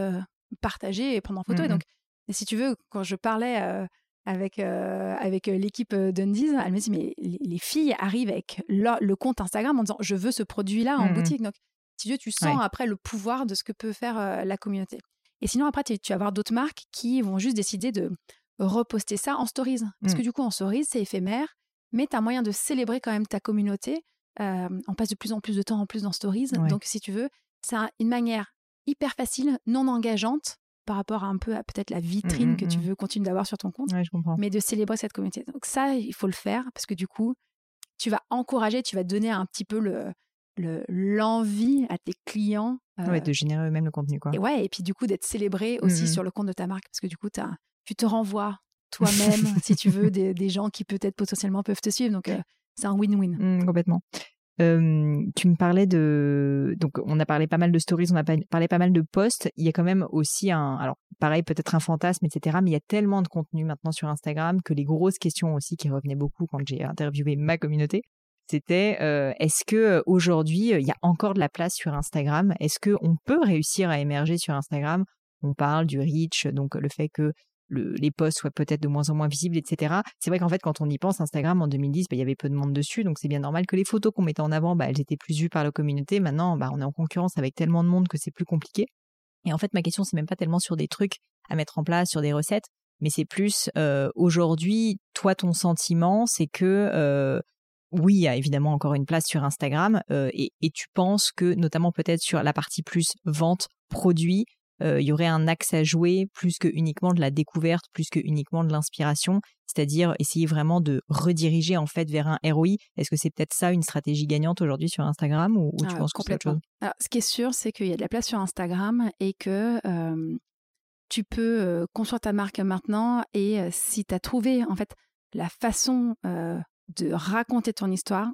partager et prendre en photo. Et mmh donc, si tu veux, quand je parlais avec, avec l'équipe d'Undies. Elle me dit, mais les, filles arrivent avec le, compte Instagram en disant, je veux ce produit-là en mmh boutique. Donc, si tu veux, tu sens après le pouvoir de ce que peut faire la communauté. Et sinon, après, tu, vas avoir d'autres marques qui vont juste décider de reposter ça en stories. Parce que mmh. du coup, en stories, c'est éphémère, mais tu as moyen de célébrer quand même ta communauté. on passe de plus en plus de temps en plus dans stories. Donc, si tu veux, c'est une manière hyper facile, non engageante par rapport à un peu à peut-être la vitrine mmh, que tu veux continuer d'avoir sur ton compte, mais de célébrer cette communauté. Donc ça, il faut le faire parce que du coup, tu vas encourager, tu vas donner un petit peu le l'envie à tes clients ouais, de générer eux-mêmes le contenu quoi. Et ouais, et puis du coup d'être célébré mmh, aussi sur le compte de ta marque parce que du coup as, tu te renvoies toi-même si tu veux des, des, gens qui peut-être potentiellement peuvent te suivre donc c'est un win-win. Mmh, complètement tu me parlais de donc on a parlé pas mal de stories, on a parlé pas mal de posts. Il y a quand même aussi un alors pareil peut-être un fantasme etc. Mais il y a tellement de contenu maintenant sur Instagram que les grosses questions aussi qui revenaient beaucoup quand j'ai interviewé ma communauté, c'était est-ce que aujourd'hui il y a encore de la place sur Instagram? Est-ce que on peut réussir à émerger sur Instagram? On parle du reach, donc le fait que les posts soient peut-être de moins en moins visibles, etc. C'est vrai qu'en fait, quand on y pense, Instagram en 2010, bah, il y avait peu de monde dessus, donc c'est bien normal que les photos qu'on mettait en avant, bah, elles étaient plus vues par la communauté. Maintenant, bah, on est en concurrence avec tellement de monde que c'est plus compliqué. Et en fait, ma question, c'est même pas tellement sur des trucs à mettre en place, sur des recettes, mais c'est plus euh, aujourd'hui, toi, ton sentiment, c'est que euh, oui, il y a évidemment encore une place sur Instagram, euh, et, et, tu penses que, notamment peut-être sur la partie plus vente, produit, euh, il y aurait un axe à jouer plus que uniquement de la découverte, plus que uniquement de l'inspiration, c'est-à-dire essayer vraiment de rediriger en fait vers un ROI. Est-ce que c'est peut-être ça une stratégie gagnante aujourd'hui sur Instagram ou, tu ah, penses complètement. que ce qui est sûr, c'est qu'il y a de la place sur Instagram et que tu peux construire ta marque maintenant et si tu as trouvé en fait la façon de raconter ton histoire,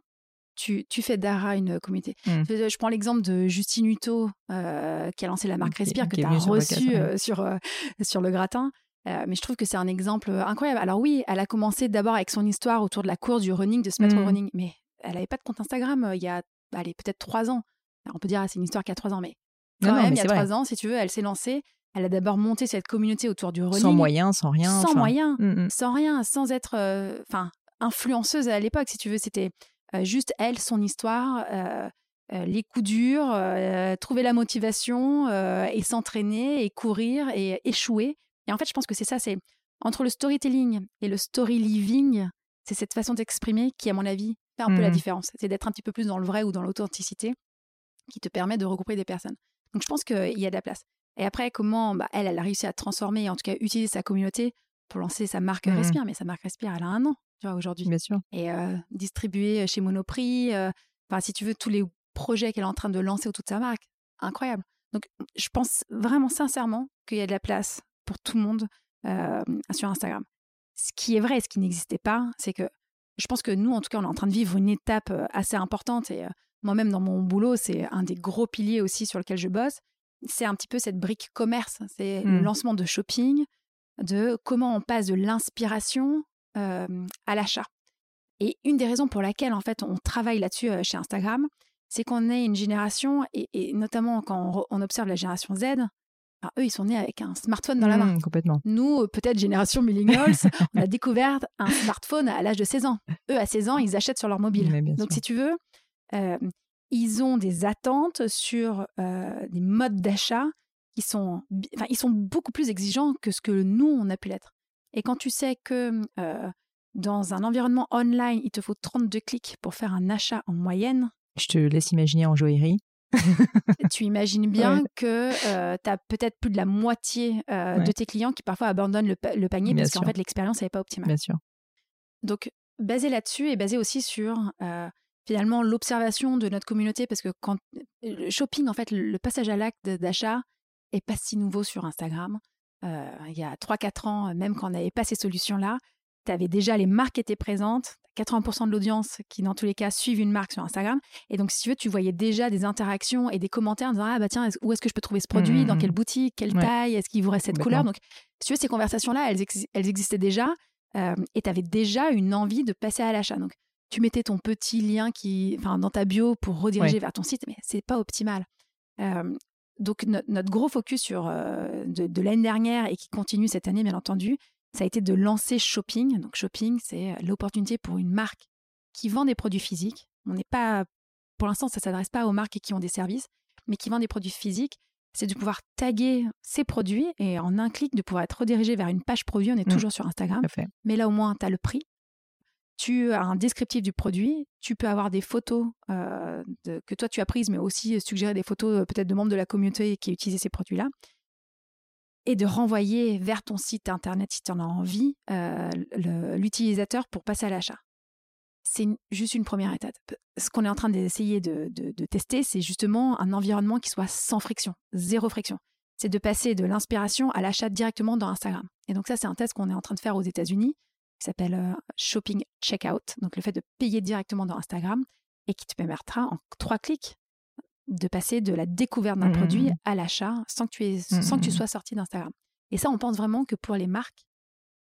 tu, fais d'Ara une communauté. Mmh. Je, prends l'exemple de Justine Hutto, euh, qui a lancé la marque Respire, que tu as reçu euh, sur, euh, sur, le gratin. mais je trouve que c'est un exemple incroyable. Alors oui, elle a commencé d'abord avec son histoire autour de la course, du running, de se mettre au mmh. running, mais elle n'avait pas de compte Instagram il y a peut-être trois ans. on peut dire ah, c'est une histoire qui a trois ans, mais quand même, il y a trois ans, si tu veux, elle s'est lancée. Elle a d'abord monté cette communauté autour du running. Sans moyens, sans rien. Sans moyens, mmh, sans rien, sans être enfin influenceuse à l'époque, si tu veux. C'était euh, juste elle, son histoire, euh, euh, les coups durs, trouver la motivation et s'entraîner et courir et échouer. Et en fait, je pense que c'est ça, c'est entre le storytelling et le story living, c'est cette façon d'exprimer qui, à mon avis, fait un peu la mmh. différence. C'est d'être un petit peu plus dans le vrai ou dans l'authenticité qui te permet de regrouper des personnes. Donc, je pense qu'il y a de la place. Et après, comment bah, elle, elle a réussi à transformer, en tout cas utiliser sa communauté pour lancer sa marque mmh. Respire. Mais sa marque Respire, elle a un an tu vois, aujourd'hui. Bien sûr. Et euh, distribuer chez Monoprix, euh, enfin, si tu veux, tous les projets qu'elle est en train de lancer autour de sa marque. Incroyable. Donc, je pense vraiment sincèrement qu'il y a de la place pour tout le monde euh, sur Instagram. Ce qui est vrai et ce qui n'existait pas, c'est que je pense que nous, en tout cas, on est en train de vivre une étape assez importante. Et moi-même, dans mon boulot, c'est un des gros piliers aussi sur lequel je bosse. C'est un petit peu cette brique commerce. C'est le mmh. lancement de shopping, de comment on passe de l'inspiration à l'achat. Et une des raisons pour laquelle en fait on travaille là-dessus chez Instagram, c'est qu'on est une génération, et, notamment quand on, observe la génération Z, eux, ils sont nés avec un smartphone dans la main. Mmh, complètement. Nous, peut-être génération millennials, on a découvert un smartphone à l'âge de 16 ans. Eux, à 16 ans, ils achètent sur leur mobile. Donc, si tu veux, ils ont des attentes sur des modes d'achat qui sont, enfin, ils sont beaucoup plus exigeants que ce que nous, on a pu l'être. Et quand tu sais que dans un environnement online, il te faut 32 clics pour faire un achat en moyenne. Je te laisse imaginer en joaillerie. tu imagines bien que tu as peut-être plus de la moitié de tes clients qui parfois abandonnent le, panier parce qu'en fait l'expérience n'est pas optimale. Bien sûr. Donc, basé là-dessus et basé aussi sur finalement l'observation de notre communauté parce que quand le shopping, en fait, le passage à l'acte d'achat est pas si nouveau sur Instagram. Euh, il y a 3-4 ans, même quand on n'avait pas ces solutions-là, tu avais déjà les marques qui étaient présentes, 80% de l'audience qui, dans tous les cas, suivent une marque sur Instagram. Et donc, si tu veux, tu voyais déjà des interactions et des commentaires en disant Ah, bah tiens, où est-ce que je peux trouver ce produit? Dans mmh, mmh, quelle mmh. boutique? Quelle taille? Est-ce qu'il vous reste cette couleur? Donc, si tu veux, ces conversations-là, elles, elles, existaient déjà euh, et tu avais déjà une envie de passer à l'achat. Donc, tu mettais ton petit lien qui, dans ta bio pour rediriger vers ton site, mais c'est pas optimal. Euh, donc notre gros focus sur, euh, de, l'année dernière et qui continue cette année, bien entendu, ça a été de lancer Shopping. Donc Shopping, c'est l'opportunité pour une marque qui vend des produits physiques. On n'est pas, pour l'instant, ça s'adresse pas aux marques qui ont des services, mais qui vendent des produits physiques. C'est de pouvoir taguer ces produits et en un clic de pouvoir être redirigé vers une page produit. On est mmh. toujours sur Instagram, mais là au moins tu as le prix. Tu as un descriptif du produit, tu peux avoir des photos euh, que toi tu as prises, mais aussi suggérer des photos euh, peut-être de membres de la communauté qui utilisaient ces produits-là et de renvoyer vers ton site internet si tu en as envie euh, l'utilisateur pour passer à l'achat. C'est juste une première étape. Ce qu'on est en train d'essayer de, tester, c'est justement un environnement qui soit sans friction, zéro friction. C'est de passer de l'inspiration à l'achat directement dans Instagram. Et donc ça, c'est un test qu'on est en train de faire aux États-Unis, qui s'appelle euh, Shopping Checkout, donc le fait de payer directement dans Instagram, et qui te permettra en trois clics de passer de la découverte d'un mmh, produit mmh, mmh. à l'achat sans que tu, aies, sans que tu sois sorti d'Instagram. Et ça, on pense vraiment que pour les marques,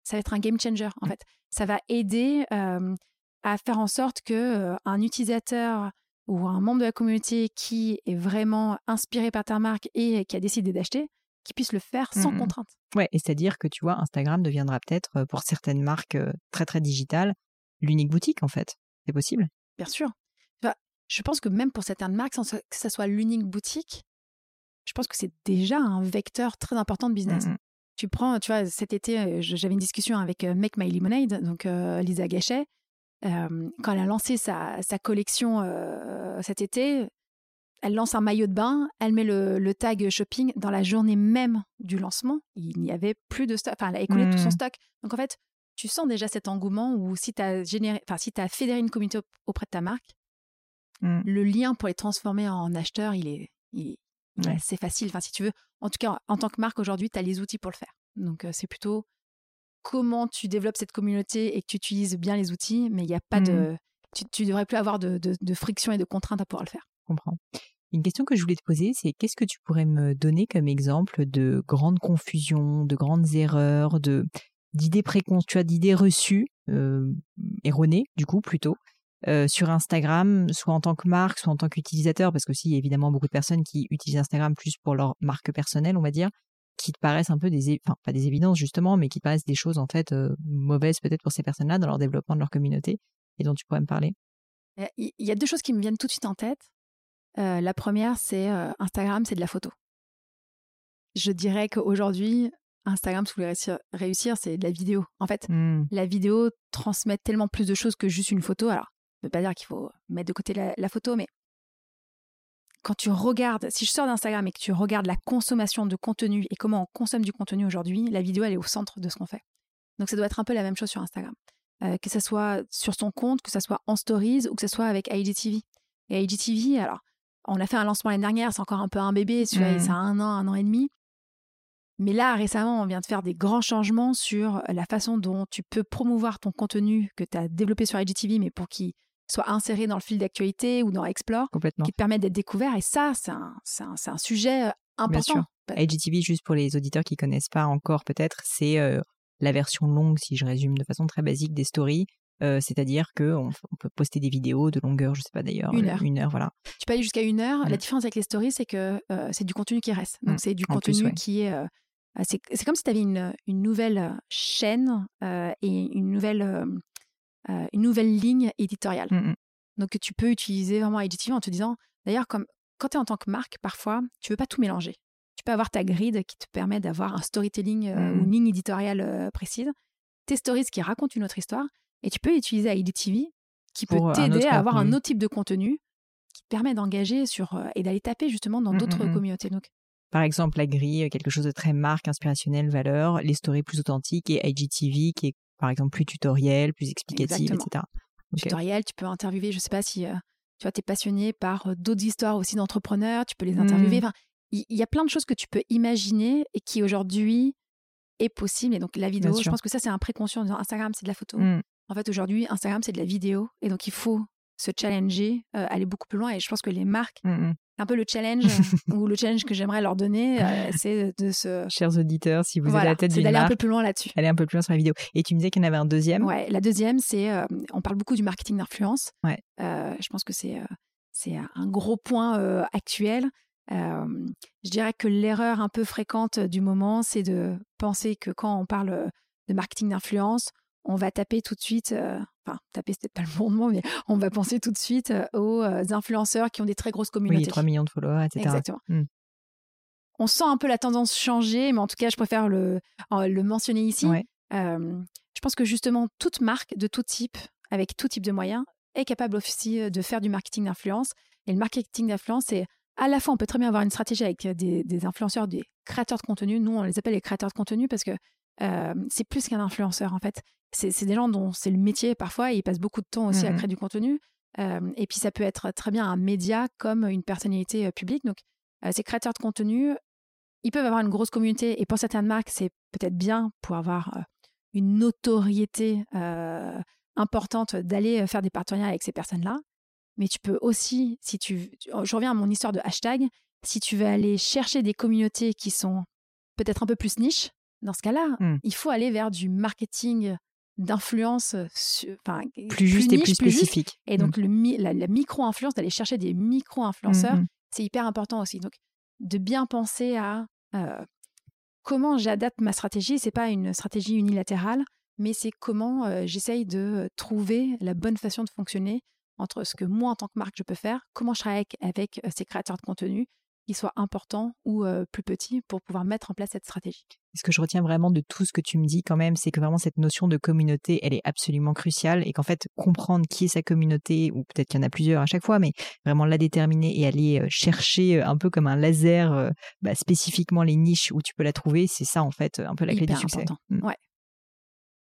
ça va être un game changer. En fait, ça va aider à faire en sorte que un utilisateur ou un membre de la communauté qui est vraiment inspiré par ta marque et qui a décidé d'acheter, qui puisse le faire sans contrainte. Ouais, et c'est-à-dire que tu vois, Instagram deviendra peut-être pour certaines marques très très digitales l'unique boutique en fait. C'est possible Bien sûr je pense que même pour certaines marques, sans que ça soit l'unique boutique, je pense que c'est déjà un vecteur très important de business. Mmh tu prends, tu vois, cet été, euh, j'avais une discussion avec euh, Make My Lemonade, donc euh, Lisa Gachet. quand elle a lancé sa, collection cet été, elle lance un maillot de bain, elle met le, tag shopping dans la journée même du lancement. Il n'y avait plus de stock, enfin, elle a écoulé tout son mmh. stock. Donc en fait, tu sens déjà cet engouement où si tu as, généré, si as fédéré une communauté auprès de ta marque, Mmh. Le lien pour les transformer en acheteurs, il est, c'est facile. Enfin, si tu veux, en tout cas, en tant que marque aujourd'hui, tu as les outils pour le faire. Donc, c'est plutôt comment tu développes cette communauté et que tu utilises bien les outils, mais il n'y a pas de. Mmh. Tu, ne devrais plus avoir de, friction et de contraintes à pouvoir le faire. Une question que je voulais te poser, c'est qu'est-ce que tu pourrais me donner comme exemple de grandes confusions, de grandes erreurs, d'idées préconçues, d'idées reçues, erronées du coup plutôt, euh, sur Instagram, soit en tant que marque, soit en tant qu'utilisateur, parce que y a évidemment beaucoup de personnes qui utilisent Instagram plus pour leur marque personnelle, on va dire, qui te paraissent un peu des, enfin pas des évidences justement, mais qui te paraissent des choses en fait euh, mauvaises peut-être pour ces personnes-là dans leur développement de leur communauté et dont tu pourrais me parler. Il y a deux choses qui me viennent tout de suite en tête. Euh, la première, c'est Instagram, c'est de la photo. Je dirais qu'aujourd'hui, Instagram, si vous voulez réussir, c'est de la vidéo. En fait, mmh. la vidéo transmet tellement plus de choses que juste une photo. Alors, ne veut pas dire qu'il faut mettre de côté la, photo, mais quand tu regardes, si je sors d'Instagram et que tu regardes la consommation de contenu et comment on consomme du contenu aujourd'hui, la vidéo, elle est au centre de ce qu'on fait. Donc ça doit être un peu la même chose sur Instagram. Euh, que ce soit sur son compte, que ce soit en stories ou que ce soit avec IGTV. Et IGTV, alors, on a fait un lancement l'année dernière, c'est encore un peu un bébé, celui-là, ça a un an, un an et demi. Mais là, récemment, on vient de faire des grands changements sur la façon dont tu peux promouvoir ton contenu que tu as développé sur IGTV, mais pour qu'il soit inséré dans le fil d'actualité ou dans Explore, qui te permet d'être découvert. Et ça, c'est un, un, sujet euh, important. IGTV, juste pour les auditeurs qui connaissent pas encore peut-être, c'est euh, la version longue, si je résume de façon très basique, des stories. Euh, c'est-à-dire qu'on on peut poster des vidéos de longueur, je sais pas d'ailleurs, une heure. Une heure, voilà. Tu peux aller jusqu'à une heure. La mmh. différence avec les stories, c'est que c'est du contenu qui reste. Donc mmh. c'est du contenu qui est c'est comme si tu avais une, une, nouvelle chaîne et une nouvelle euh, une nouvelle ligne éditoriale. Mmh. Donc tu peux utiliser vraiment IGTV en te disant, d'ailleurs, comme quand tu es en tant que marque, parfois, tu veux pas tout mélanger. Tu peux avoir ta grid qui te permet d'avoir un storytelling euh, ou une ligne éditoriale euh, précise, tes stories qui racontent une autre histoire, et tu peux utiliser IGTV qui peut t'aider à avoir un autre type de contenu qui te permet d'engager sur et d'aller taper justement dans d'autres communautés. Donc, par exemple, la grille, quelque chose de très marque, inspirationnel, valeur, les stories plus authentiques et IGTV qui est par exemple plus tutoriel, plus explicatif, etc. Tutoriel, tu peux interviewer, je sais pas si euh, tu vois, es passionné par euh, d'autres histoires aussi d'entrepreneurs, tu peux les interviewer. Mmh. Enfin, il y, a plein de choses que tu peux imaginer et qui aujourd'hui est possible. Et donc la vidéo, je pense que ça c'est un préconscient. Instagram c'est de la photo. Mmh. En fait aujourd'hui Instagram c'est de la vidéo et donc il faut se challenger, euh, aller beaucoup plus loin. Et je pense que les marques, mmh, un peu le challenge ou le challenge que j'aimerais leur donner, euh, c'est de se. Chers auditeurs, si vous avez la tête d'une d'aller un peu plus loin là-dessus. Aller un peu plus loin sur la vidéo. Et tu me disais qu'il y en avait un deuxième. Ouais, la deuxième, c'est euh, on parle beaucoup du marketing d'influence. Ouais. Je pense que c'est c'est un gros point actuel. je dirais que l'erreur un peu fréquente du moment, c'est de penser que quand on parle de marketing d'influence, on va taper tout de suite, enfin, taper, c'est peut-être pas le bon mot, mais on va penser tout de suite aux influenceurs qui ont des très grosses communautés. Oui, 3 millions de followers, etc. Exactement. Mmh. On sent un peu la tendance changer, mais en tout cas, je préfère le, le mentionner ici. je pense que justement, toute marque de tout type, avec tout type de moyens, est capable aussi de faire du marketing d'influence. Et le marketing d'influence, c'est à la fois, on peut très bien avoir une stratégie avec des, des influenceurs, des créateurs de contenu. Nous, on les appelle les créateurs de contenu parce que c'est plus qu'un influenceur en fait. C'est des gens dont c'est le métier parfois et ils passent beaucoup de temps aussi à mmh créer du contenu. et puis ça peut être très bien un média comme une personnalité publique. Donc ces créateurs de contenu, ils peuvent avoir une grosse communauté et pour certaines marques, c'est peut-être bien pour avoir une notoriété importante d'aller faire des partenariats avec ces personnes-là. Mais tu peux aussi, si tu, je reviens à mon histoire de hashtag, si tu veux aller chercher des communautés qui sont peut-être un peu plus niches, dans ce cas-là, mmh. il faut aller vers du marketing d'influence plus juste et plus spécifique. Et donc, mmh. le, la, micro-influence, d'aller chercher des micro-influenceurs, mmh, c'est hyper important aussi. Donc, de bien penser à euh, comment j'adapte ma stratégie. C'est pas une stratégie unilatérale, mais c'est comment euh, j'essaye de trouver la bonne façon de fonctionner entre ce que moi, en tant que marque, je peux faire, comment je travaille avec, euh, ces créateurs de contenu, qu'ils soient importants ou plus petits, pour pouvoir mettre en place cette stratégie. Ce que je retiens vraiment de tout ce que tu me dis quand même, c'est que vraiment cette notion de communauté, elle est absolument cruciale et qu'en fait, comprendre qui est sa communauté, ou peut-être qu'il y en a plusieurs à chaque fois, mais vraiment la déterminer et aller chercher un peu comme un laser bah, spécifiquement les niches où tu peux la trouver, c'est ça en fait un peu la clé du succès. Important. Mmh. Ouais.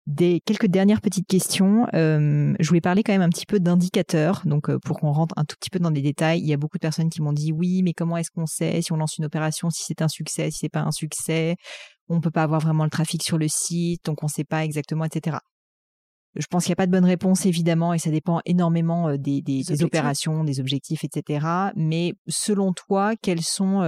Des quelques dernières petites questions. Euh, je voulais parler quand même un petit peu d'indicateurs. Donc, euh, pour qu'on rentre un tout petit peu dans des détails, il y a beaucoup de personnes qui m'ont dit oui, mais comment est-ce qu'on sait si on lance une opération, si c'est un succès, si c'est pas un succès? On peut pas avoir vraiment le trafic sur le site, donc on sait pas exactement, etc. Je pense qu'il n'y a pas de bonne réponse, évidemment, et ça dépend énormément euh, des, des, opérations, des objectifs, etc. Mais selon toi, quels sont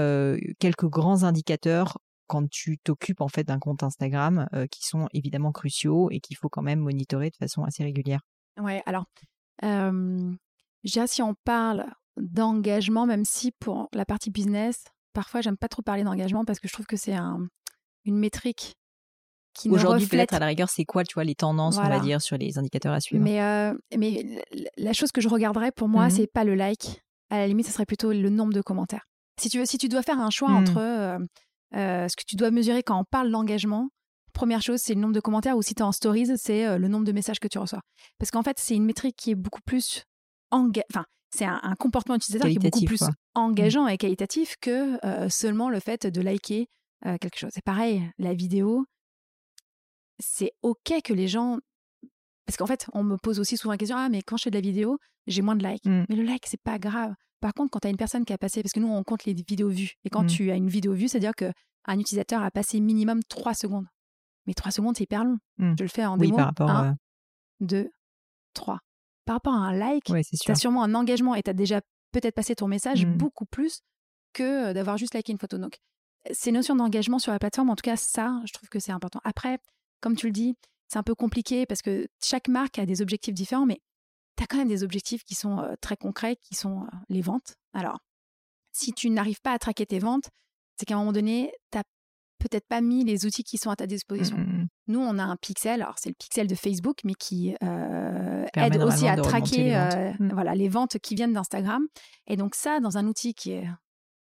quelques grands indicateurs quand tu t'occupes en fait d'un compte Instagram euh, qui sont évidemment cruciaux et qu'il faut quand même monitorer de façon assez régulière. Ouais, alors, euh, déjà si on parle d'engagement, même si pour la partie business, parfois j'aime pas trop parler d'engagement parce que je trouve que c'est un, une métrique qui Aujourd'hui, reflète... peut-être à la rigueur, c'est quoi, tu vois, les tendances, on va dire, sur les indicateurs à suivre? Mais, euh, mais la chose que je regarderais pour moi, mmh c'est pas le like. À la limite, ce serait plutôt le nombre de commentaires. Si tu veux, si tu dois faire un choix mmh. entre ce que tu dois mesurer quand on parle d'engagement, première chose, c'est le nombre de commentaires ou si tu es en stories, c'est euh, le nombre de messages que tu reçois. Parce qu'en fait, c'est une métrique qui est beaucoup plus enfin, c'est un, comportement utilisateur qui est beaucoup plus engageant et qualitatif que euh, seulement le fait de liker quelque chose. C'est pareil, la vidéo, c'est OK que les gens. Parce qu'en fait, on me pose aussi souvent la question Ah, mais quand je fais de la vidéo, j'ai moins de likes. Mmh. Mais le like, c'est pas grave. Par contre, quand tu as une personne qui a passé, parce que nous, on compte les vidéos vues. Et quand mmh. tu as une vidéo vue, c'est-à-dire qu'un utilisateur a passé minimum 3 secondes. Mais 3 secondes, c'est hyper long. Mmh. Je le fais en démo. Oui, par rapport 1, 2, 3. Par rapport à un like, tu as sûrement un engagement et tu as déjà peut-être passé ton message beaucoup plus que euh, d'avoir juste liké une photo. Donc, ces notions d'engagement sur la plateforme, en tout cas, ça, je trouve que c'est important. Après, comme tu le dis, c'est un peu compliqué parce que chaque marque a des objectifs différents, mais tu as quand même des objectifs qui sont très concrets, qui sont les ventes. Alors, si tu n'arrives pas à traquer tes ventes, c'est qu'à un moment donné, tu n'as peut-être pas mis les outils qui sont à ta disposition. Mmh, mmh, mmh. Nous, on a un pixel, alors c'est le pixel de Facebook, mais qui aide aussi à traquer les ventes. voilà, les ventes qui viennent d'Instagram. Et donc ça, dans un outil qui est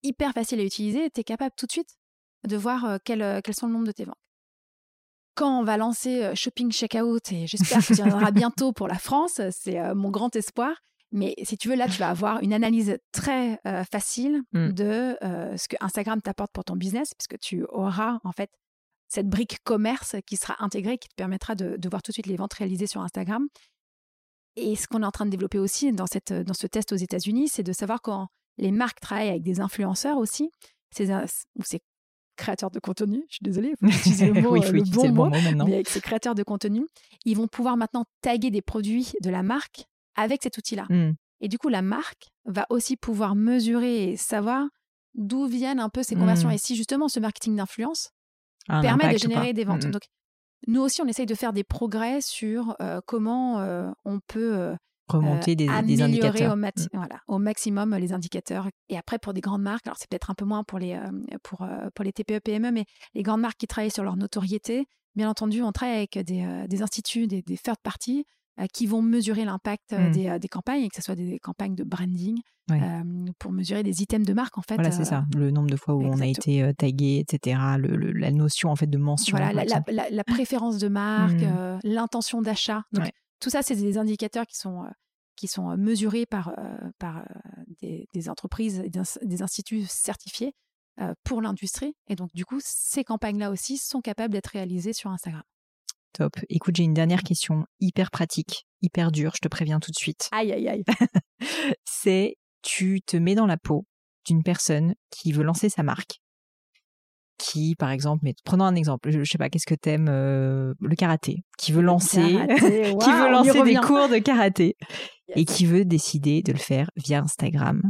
hyper facile à utiliser, tu es capable tout de suite de voir quels sont le nombre de tes ventes quand on va lancer Shopping Checkout, et j'espère que tu en bientôt pour la France, c'est mon grand espoir. Mais si tu veux, là, tu vas avoir une analyse très facile mmh. de ce que Instagram t'apporte pour ton business, puisque tu auras en fait cette brique commerce qui sera intégrée, qui te permettra de, voir tout de suite les ventes réalisées sur Instagram. Et ce qu'on est en train de développer aussi dans, cette, dans ce test aux États-Unis, c'est de savoir quand les marques travaillent avec des influenceurs aussi, ces, ou ces créateurs de contenu, je suis désolée, il faut utiliser le, mot, euh, bon, mot, mais avec ces créateurs de contenu, ils vont pouvoir maintenant taguer des produits de la marque avec cet outil-là. Hmm. Et du coup, la marque va aussi pouvoir mesurer et savoir d'où viennent un peu ces conversions. Hmm. Et si justement ce marketing d'influence permet de générer des ventes. Hmm, Donc, nous aussi, on essaye de faire des progrès sur euh, comment euh, on peut remonter des, indicateurs. Au, mmh. voilà, au maximum les indicateurs. Et après, pour des grandes marques, alors c'est peut-être un peu moins pour les, pour, pour les TPE, PME, mais les grandes marques qui travaillent sur leur notoriété, bien entendu, on travaille avec des, instituts, des, third parties qui vont mesurer l'impact mmh. des, campagnes, et que ce soit des, campagnes de branding, pour mesurer des items de marque, en fait. Voilà, c'est ça, le nombre de fois où on a été tagué, etc., la notion, en fait, de mention. Voilà, la, préférence de marque, mmh. l'intention d'achat. Donc, tout ça, c'est des indicateurs qui sont qui sont mesurés par, par des, entreprises, des, des instituts certifiés pour l'industrie. Et donc, du coup, ces campagnes-là aussi sont capables d'être réalisées sur Instagram. Top. Écoute, j'ai une dernière question hyper pratique, hyper dure, je te préviens tout de suite. Aïe, aïe, aïe. c'est tu te mets dans la peau d'une personne qui veut lancer sa marque, qui, par exemple, mais prenons un exemple, je, ne sais pas, qu'est-ce que t'aimes, euh, le karaté, qui veut lancer, qui veut lancer des cours de karaté et qui veut décider de le faire via Instagram.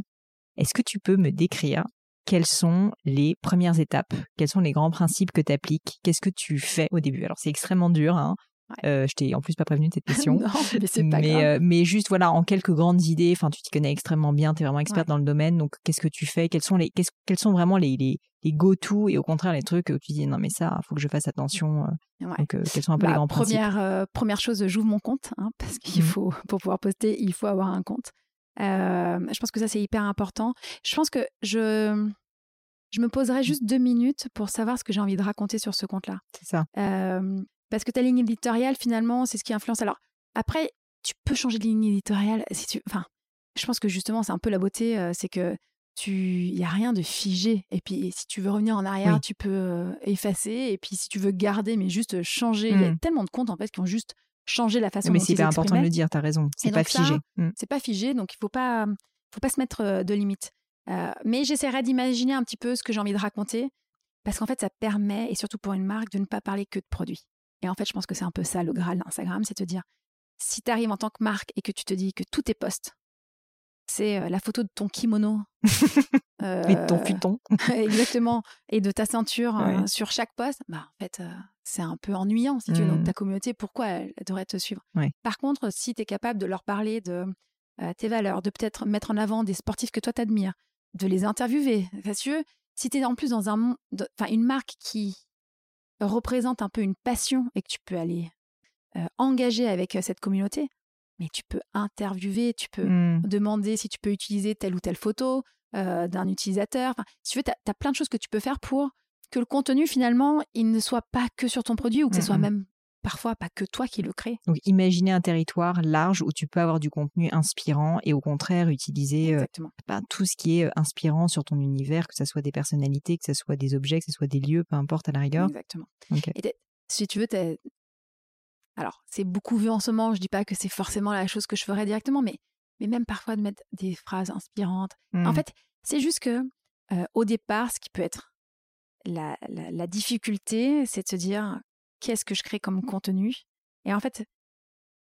Est-ce que tu peux me décrire quelles sont les premières étapes? Quels sont les grands principes que tu appliques Qu'est-ce que tu fais au début? Alors c'est extrêmement dur, hein. Euh, je t'ai en plus pas prévenu de cette question. non, mais c'est pas grave. Euh, mais juste voilà, en quelques grandes idées. Enfin, tu t'y connais extrêmement bien, tu es vraiment experte dans le domaine. Donc, qu'est-ce que tu fais? Quels sont les, quels sont vraiment les, les, les go-to et au contraire les trucs où tu dis non mais ça, faut que je fasse attention. Euh. Donc, quels sont un peu les bah, grands première, principes Première chose, j'ouvre mon compte hein, parce qu'il mmh. faut pour pouvoir poster, il faut avoir un compte. je pense que ça c'est hyper important. Je pense que je je me poserai juste deux minutes pour savoir ce que j'ai envie de raconter sur ce compte-là. C'est ça. Parce que ta ligne éditoriale, finalement, c'est ce qui influence. Alors, après, tu peux changer de ligne éditoriale si tu. Enfin, je pense que justement, c'est un peu la beauté, c'est que tu, il y a rien de figé. Et puis, si tu veux revenir en arrière, tu peux effacer. Et puis, si tu veux garder, mais juste changer, il y a mmh. tellement de comptes en fait qui ont juste changé la façon mais dont ils Mais c'est important de le dire. tu as raison. C'est pas figé. Mmh. C'est pas figé, donc il faut pas, faut pas se mettre de limites. Euh, mais j'essaierai d'imaginer un petit peu ce que j'ai envie de raconter, parce qu'en fait, ça permet, et surtout pour une marque, de ne pas parler que de produits. Et en fait, je pense que c'est un peu ça le Graal d'Instagram, c'est de dire, si tu arrives en tant que marque et que tu te dis que tout est post, c'est euh, la photo de ton kimono. euh, et de ton futon. exactement. Et de ta ceinture euh, sur chaque poste. Bah, en fait, c'est un peu ennuyant, si tu veux. Donc, mmh. ta communauté, pourquoi elle, devrait te suivre? Par contre, si tu es capable de leur parler de tes valeurs, de peut-être mettre en avant des sportifs que toi t'admires, de les interviewer. Parce que si tu es en plus dans un enfin une marque qui représente un peu une passion et que tu peux aller euh, engager avec euh, cette communauté, mais tu peux interviewer, tu peux mmh. demander si tu peux utiliser telle ou telle photo euh, d'un utilisateur. Enfin, si tu veux, tu as, plein de choses que tu peux faire pour que le contenu, finalement, il ne soit pas que sur ton produit ou que ce soit mmh même parfois pas que toi qui le crée. Donc imaginez un territoire large où tu peux avoir du contenu inspirant et au contraire utiliser euh, bah, tout ce qui est euh, inspirant sur ton univers, que ce soit des personnalités, que ce soit des objets, que ce soit des lieux, peu importe à la rigueur. Exactement. Et si tu veux, alors c'est beaucoup vu en ce moment, je dis pas que c'est forcément la chose que je ferais directement, mais, mais même parfois de mettre des phrases inspirantes. En mmh. fait, c'est juste que euh, au départ, ce qui peut être la, la difficulté, c'est de se dire qu'est-ce que je crée comme contenu. Et en fait,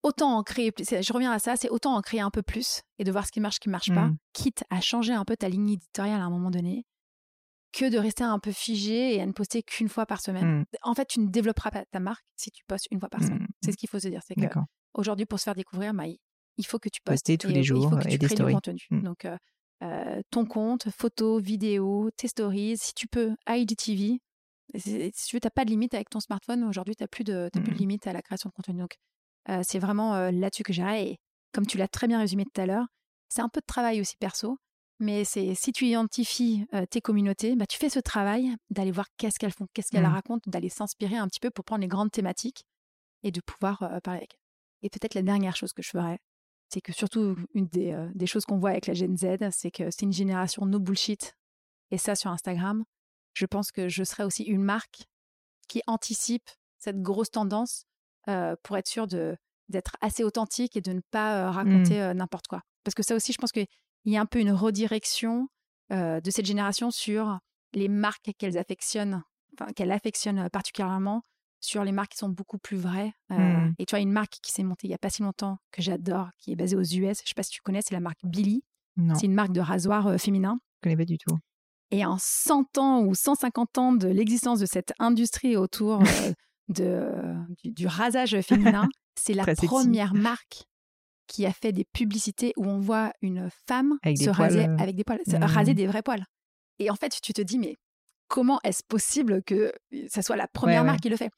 autant en créer plus, je reviens à ça, c'est autant en créer un peu plus et de voir ce qui marche, ce qui marche pas, mmh. quitte à changer un peu ta ligne éditoriale à un moment donné, que de rester un peu figé et à ne poster qu'une fois par semaine. Mmh. En fait, tu ne développeras pas ta marque si tu postes une fois par semaine. Mmh, c'est ce qu'il faut se dire. C'est que aujourd'hui, pour se faire découvrir, bah, il faut que tu postes Poster tous les jours il faut que tu et des stories. contenu. Donc, euh, euh, ton compte, photos, vidéos, tes stories, si tu peux, IGTV, si tu veux, pas de limite avec ton smartphone. Aujourd'hui, tu n'as plus, de, plus de mmh. limite à la création de contenu. Donc, c'est vraiment là-dessus que j'irai. Et comme tu l'as très bien résumé tout à l'heure, c'est un peu de travail aussi perso. Mais c'est si tu identifies tes communautés, bah, tu fais ce travail d'aller voir qu'est-ce qu'elles font, qu'est-ce qu'elles mmh. racontent, d'aller s'inspirer un petit peu pour prendre les grandes thématiques et de pouvoir parler avec elles. Et peut-être la dernière chose que je ferais, c'est que surtout une des, des choses qu'on voit avec la Gen Z, c'est que c'est une génération no bullshit. Et ça, sur Instagram, je pense que je serais aussi une marque qui anticipe cette grosse tendance pour être sûr d'être assez authentique et de ne pas mmh. raconter n'importe quoi. Parce que ça aussi, je pense qu'il y a un peu une redirection de cette génération sur les marques qu'elles affectionnent, enfin, qu'elles affectionnent particulièrement sur les marques qui sont beaucoup plus vraies. Mmh. Et tu vois, une marque qui s'est montée il n'y a pas si longtemps, que j'adore, qui est basée aux US, je ne sais pas si tu connais, c'est la marque Billy. C'est une marque de rasoir féminin. Je ne connais pas du tout. Et en 100 ans ou 150 ans de l'existence de cette industrie autour euh, de, du, rasage féminin, c'est la première marque qui a fait des publicités où on voit une femme se raser euh. avec des poils, mmh. raser des vrais poils. Et en fait, tu te dis, mais comment est-ce possible que ça soit la première marque qui le fait?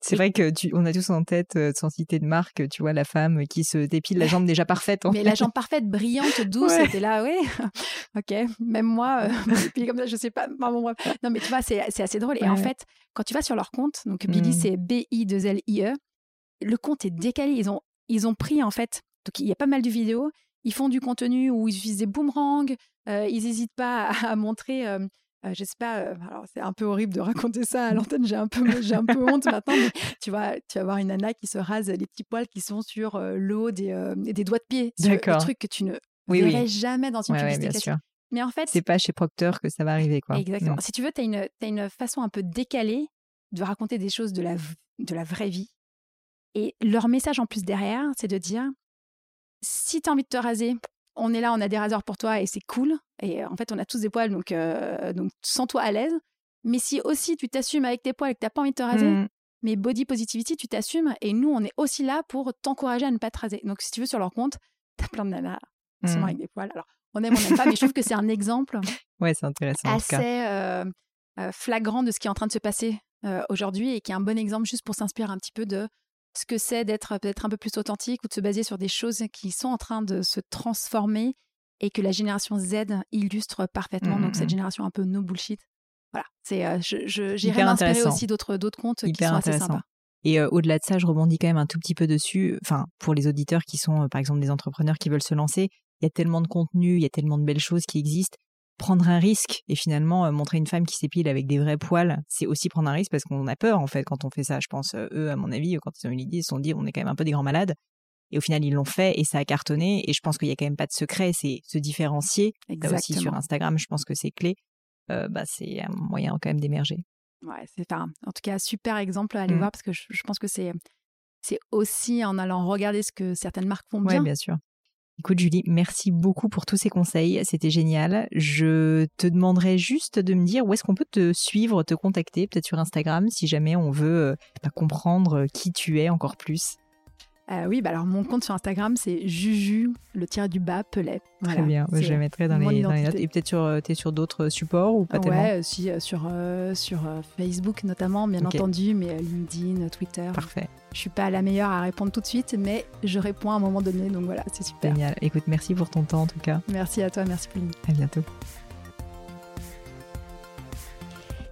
C'est vrai que tu, on a tous en tête, euh, sans citer de marque, tu vois, la femme qui se dépile la jambe déjà parfaite. Mais la jambe parfaite, brillante, douce, c'était là, oui. ok, même moi, euh, comme ça, je sais pas. Non, mais tu vois, c'est assez drôle. Et en fait, quand tu vas sur leur compte, donc Billy, mmh. c'est B-I-2-L-I-E, le compte est décalé. Ils ont, ils ont pris, en fait, donc il y a pas mal de vidéos. Ils font du contenu où ils utilisent des boomerangs. Euh, ils n'hésitent pas à, montrer euh, je sais pas, euh, alors c'est un peu horrible de raconter ça à l'antenne, j'ai un peu, j'ai un peu honte maintenant, mais tu vois, tu vas voir une nana qui se rase les petits poils qui sont sur euh, l'eau des, des doigts de pied. C'est un truc que tu ne verrais jamais dans une publicité. Mais en fait, c'est pas chez Procter que ça va arriver, quoi. Exactement. Si tu veux, tu as une, as une façon un peu décalée de raconter des choses de la, de la vraie vie. Et leur message en plus derrière, c'est de dire si tu as envie de te raser, on est là, on a des raseurs pour toi et c'est cool. Et en fait, on a tous des poils, donc, euh, donc sens-toi à l'aise. Mais si aussi tu t'assumes avec tes poils et que tu n'as pas envie de te raser, mmh. mais body positivity, tu t'assumes. Et nous, on est aussi là pour t'encourager à ne pas te raser. Donc, si tu veux, sur leur compte, tu as plein de nanas qui mmh. avec des poils. Alors, on aime, on n'aime pas, mais je trouve que c'est un exemple ouais, c'est intéressant, assez euh, euh, flagrant de ce qui est en train de se passer aujourd'hui et qui est un bon exemple juste pour s'inspirer un petit peu de ce que c'est d'être peut-être un peu plus authentique ou de se baser sur des choses qui sont en train de se transformer et que la génération Z illustre parfaitement. Mmh, donc, cette mmh. génération un peu no bullshit. Voilà, c'est, euh, j'irai m'inspirer aussi d'autres, d'autres comptes qui sont assez sympas. Et euh, au-delà de ça, je rebondis quand même un tout petit peu dessus. Enfin, pour les auditeurs qui sont, euh, par exemple, des entrepreneurs qui veulent se lancer, il y a tellement de contenu, il y a tellement de belles choses qui existent prendre un risque et finalement euh, montrer une femme qui s'épile avec des vrais poils, c'est aussi prendre un risque parce qu'on a peur en fait quand on fait ça. Je pense euh, eux, à mon avis, quand ils ont eu l'idée, ils se sont dit on est quand même un peu des grands malades. Et au final, ils l'ont fait et ça a cartonné. Et je pense qu'il y a quand même pas de secret, c'est se différencier. Exactement. aussi sur Instagram, je pense que c'est clé. Euh, bah, c'est un moyen quand même d'émerger. Ouais, c'est en tout cas super exemple à aller mmh. voir parce que je, pense que c'est c'est aussi en allant regarder ce que certaines marques font bien. Ouais, bien sûr. Écoute Julie, merci beaucoup pour tous ces conseils, c'était génial. Je te demanderai juste de me dire où est-ce qu'on peut te suivre, te contacter, peut-être sur Instagram si jamais on veut euh, bah, comprendre qui tu es encore plus. Euh, oui, bah alors mon compte sur Instagram, c'est Juju, le tir du bas, Pellet. Très bien, je le mettrai dans les, notes. Et peut-être sur, es sur d'autres supports ou pas tellement Ouais, si, euh, sur, sur Facebook notamment, bien entendu, mais LinkedIn, Twitter. Parfait. Je suis pas la meilleure à répondre tout de suite, mais je réponds à un moment donné, donc voilà, c'est super. Génial. Écoute, merci pour ton temps en tout cas. Merci à toi, merci Pauline. À bientôt.